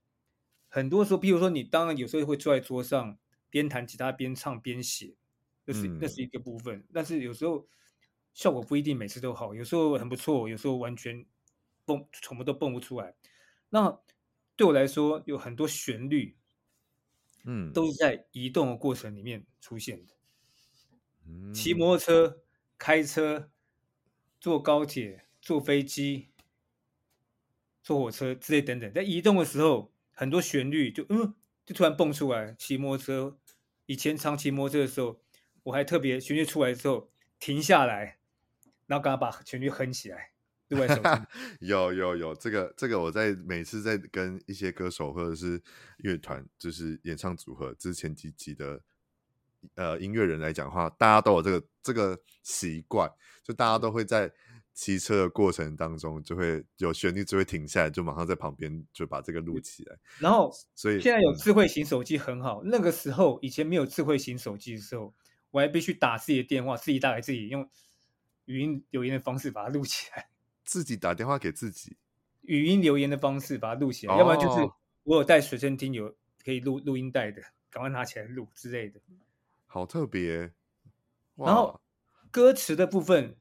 很多时候，比如说你当然有时候会坐在桌上边弹吉他边唱边写，那是那是一个部分。但是有时候效果不一定每次都好，有时候很不错，有时候完全蹦什么都蹦不出来。那对我来说，有很多旋律，嗯，都是在移动的过程里面出现的。嗯，骑摩托车、开车、坐高铁、坐飞机、坐火车之类等等，在移动的时候，很多旋律就嗯，就突然蹦出来。骑摩托车，以前长期摩托车的时候，我还特别旋律出来之后停下来，然后刚刚把旋律哼起来。对 有有有，这个这个我在每次在跟一些歌手或者是乐团，就是演唱组合之前几集的呃音乐人来讲的话，大家都有这个这个习惯，就大家都会在骑车的过程当中就会有旋律就会停下来，就马上在旁边就把这个录起来。然后，所以现在有智慧型手机很好，嗯，那个时候以前没有智慧型手机的时候，我还必须打自己的电话，自己打给自己，用语音留言的方式把它录起来。自己打电话给自己，语音留言的方式把它录起来，哦、要不然就是我有带随身听，有可以录录音带的，赶快拿起来录之类的。好特别。然后歌词的部分，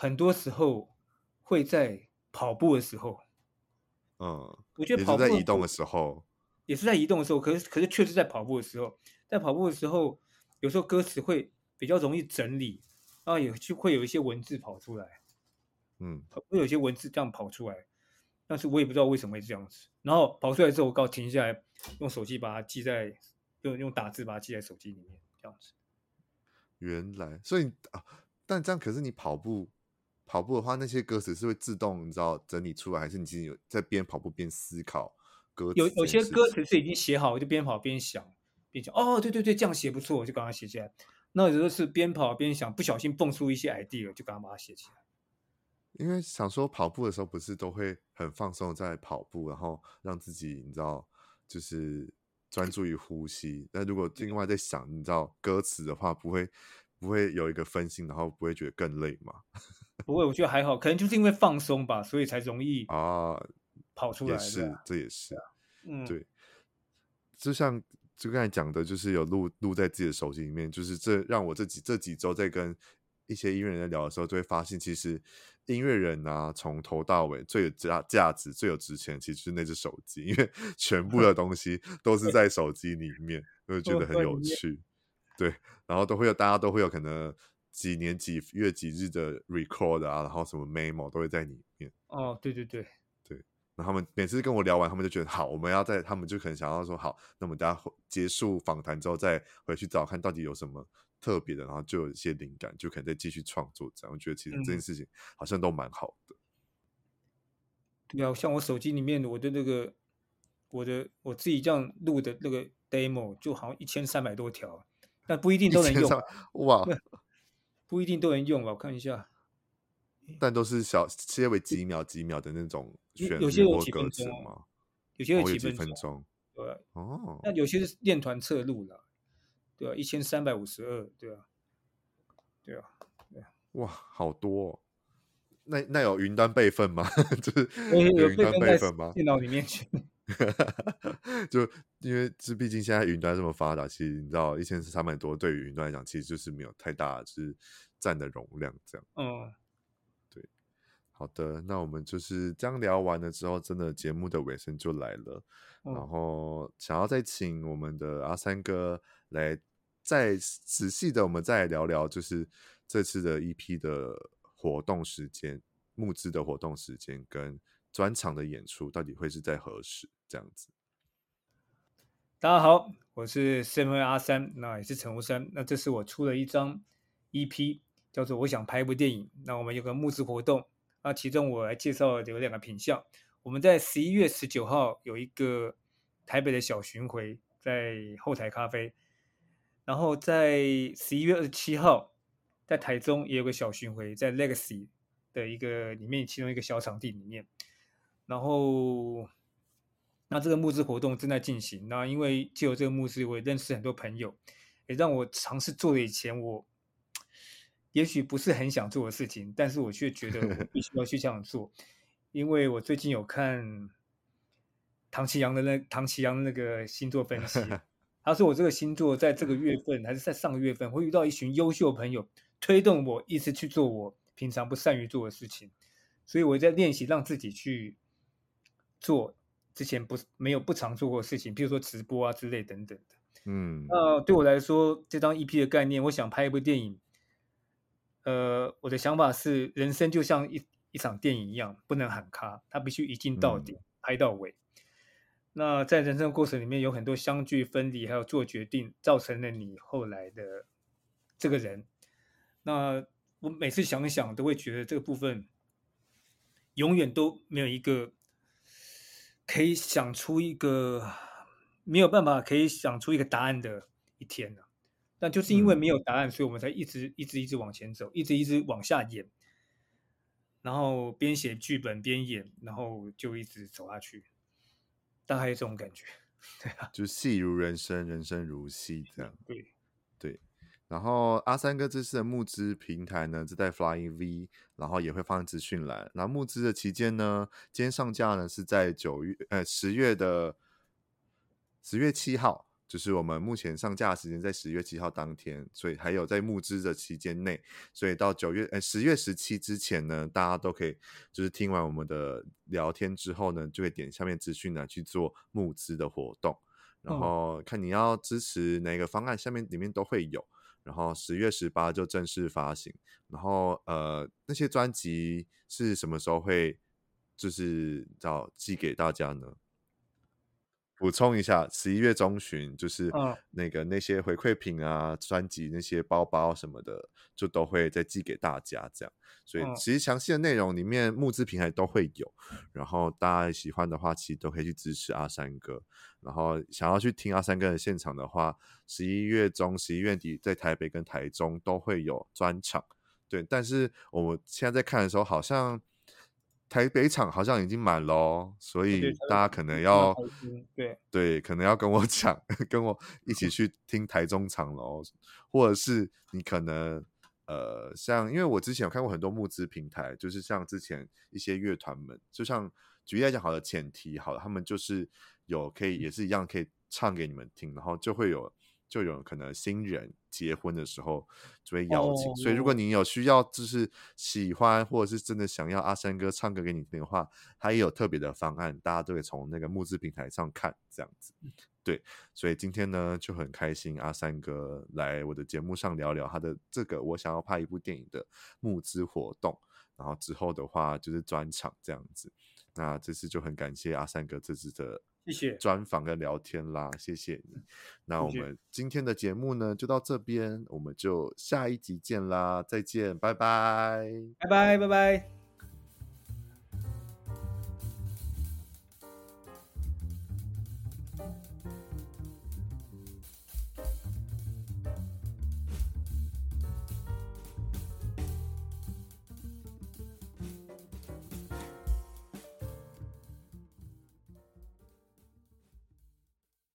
很多时候会在跑步的时候，嗯，我觉得跑步在移动的时候，也是在移动的时候，可是可是确实在跑步的时候，在跑步的时候，有时候歌词会比较容易整理，然后也就会有一些文字跑出来。嗯，会有些文字这样跑出来，但是我也不知道为什么会这样子。然后跑出来之后，我告停下来，用手机把它记在，用用打字把它记在手机里面，这样子。原来，所以啊，但这样可是你跑步跑步的话，那些歌词是会自动你知道整理出来，还是你其实有在边跑步边思考歌词？有有些歌词是已经写好，就边跑边想，边想哦，对对对，这样写不错，我就赶快写起来。那有时候是边跑边想，不小心蹦出一些 idea，就赶快把它写起来。因为想说跑步的时候不是都会很放松在跑步，然后让自己你知道就是专注于呼吸。但如果另外在想你知道歌词的话，不会不会有一个分心，然后不会觉得更累吗？不会，我觉得还好，可能就是因为放松吧，所以才容易啊跑出来。也是，这也是，嗯，对。就像就刚才讲的，就是有录录在自己的手机里面，就是这让我这几这几周在跟一些音乐人在聊的时候，就会发现其实。音乐人啊，从头到尾最有价价值、最有值钱，其实是那只手机，因为全部的 东西都是在手机里面，我就觉得很有趣。对，然后都会有，大家都会有可能几年几月几日的 record 啊，然后什么 memo 都会在里面。哦，对对对对。然后他们每次跟我聊完，他们就觉得好，我们要在，他们就可能想要说好，那我们等下结束访谈之后再回去找看到底有什么。特别的，然后就有一些灵感，就可能再继续创作。这样，我觉得其实这件事情好像都蛮好的。对啊，像我手机里面我的那个，我的我自己这样录的那个 demo，就好像一千三百多条，但不一定都能用。哇，不一定都能用吧？我看一下，但都是小切为几秒几秒的那种旋律有些有几分钟吗？有些有几分钟。对哦，那有些是练团侧录的。对啊，一千三百五十二，对啊，对啊，对啊，哇，好多哦！那那有云端备份吗？就是有云端备份吗？电脑里面去。就因为这毕竟现在云端这么发达，其实你知道，一千三百多对于云端来讲，其实就是没有太大就是占的容量这样。嗯，对。好的，那我们就是这样聊完了之后，真的节目的尾声就来了。嗯、然后想要再请我们的阿三哥来。再仔细的，我们再来聊聊，就是这次的 EP 的活动时间、募资的活动时间跟专场的演出，到底会是在何时？这样子。大家好，我是 7way 阿三，那也是陈无山。那这是我出了一张 EP，叫做《我想拍一部电影》。那我们有个募资活动，那其中我来介绍有两个品相。我们在十一月十九号有一个台北的小巡回，在后台咖啡。然后在十一月二十七号，在台中也有个小巡回，在 Legacy 的一个里面，其中一个小场地里面。然后，那这个募资活动正在进行。那因为借由这个募资，我也认识很多朋友，也让我尝试做了以前我也许不是很想做的事情，但是我却觉得我必须要去这样做，因为我最近有看唐奇阳的那唐奇阳那个星座分析。他说我这个星座在这个月份还是在上个月份会遇到一群优秀朋友，推动我一直去做我平常不善于做的事情，所以我在练习让自己去做之前不没有不常做过的事情，比如说直播啊之类等等的。嗯，那对我来说，这张 EP 的概念，我想拍一部电影。呃，我的想法是，人生就像一一场电影一样，不能喊卡，它必须一镜到底，嗯、拍到尾。那在人生过程里面，有很多相聚、分离，还有做决定，造成了你后来的这个人。那我每次想想，都会觉得这个部分永远都没有一个可以想出一个没有办法可以想出一个答案的一天呢、啊。但就是因为没有答案，嗯、所以我们才一直一直一直往前走，一直一直往下演，然后边写剧本边演，然后就一直走下去，大概这种感觉，对啊，就戏如人生，人生如戏这样。对对，然后阿三哥这次的募资平台呢，就在 Flying V，然后也会放资讯栏。然后募资的期间呢，今天上架呢是在九月呃十月的十月七号。就是我们目前上架的时间在十月七号当天，所以还有在募资的期间内，所以到九月呃十月十七之前呢，大家都可以就是听完我们的聊天之后呢，就会点下面资讯呢去做募资的活动，然后看你要支持哪个方案，下面里面都会有，然后十月十八就正式发行，然后呃那些专辑是什么时候会就是要寄给大家呢？补充一下，十一月中旬就是那个那些回馈品啊、专辑那些包包什么的，就都会再寄给大家这样。所以其实详细的内容里面募资平台都会有，然后大家喜欢的话，其实都可以去支持阿三哥。然后想要去听阿三哥的现场的话，十一月中、十一月底在台北跟台中都会有专场。对，但是我们现在在看的时候，好像。台北场好像已经满了，所以大家可能要对对，可能要跟我 讲，跟我一起去听台中场喽，或者是你可能呃，像因为我之前有看过很多募资平台，就是像之前一些乐团们，就像举例来讲，好的前提好了，他们就是有可以也是一样可以唱给你们听，然后就会有。就有可能新人结婚的时候就会邀请，oh, 所以如果你有需要，就是喜欢或者是真的想要阿三哥唱歌给你听的话，他也有特别的方案，大家都可以从那个募资平台上看这样子。对，所以今天呢就很开心，阿三哥来我的节目上聊聊他的这个我想要拍一部电影的募资活动，然后之后的话就是专场这样子。那这次就很感谢阿三哥这次的。谢谢专访跟聊天啦，谢谢你。那我们今天的节目呢，就到这边，我们就下一集见啦，再见，拜拜，拜拜，拜拜。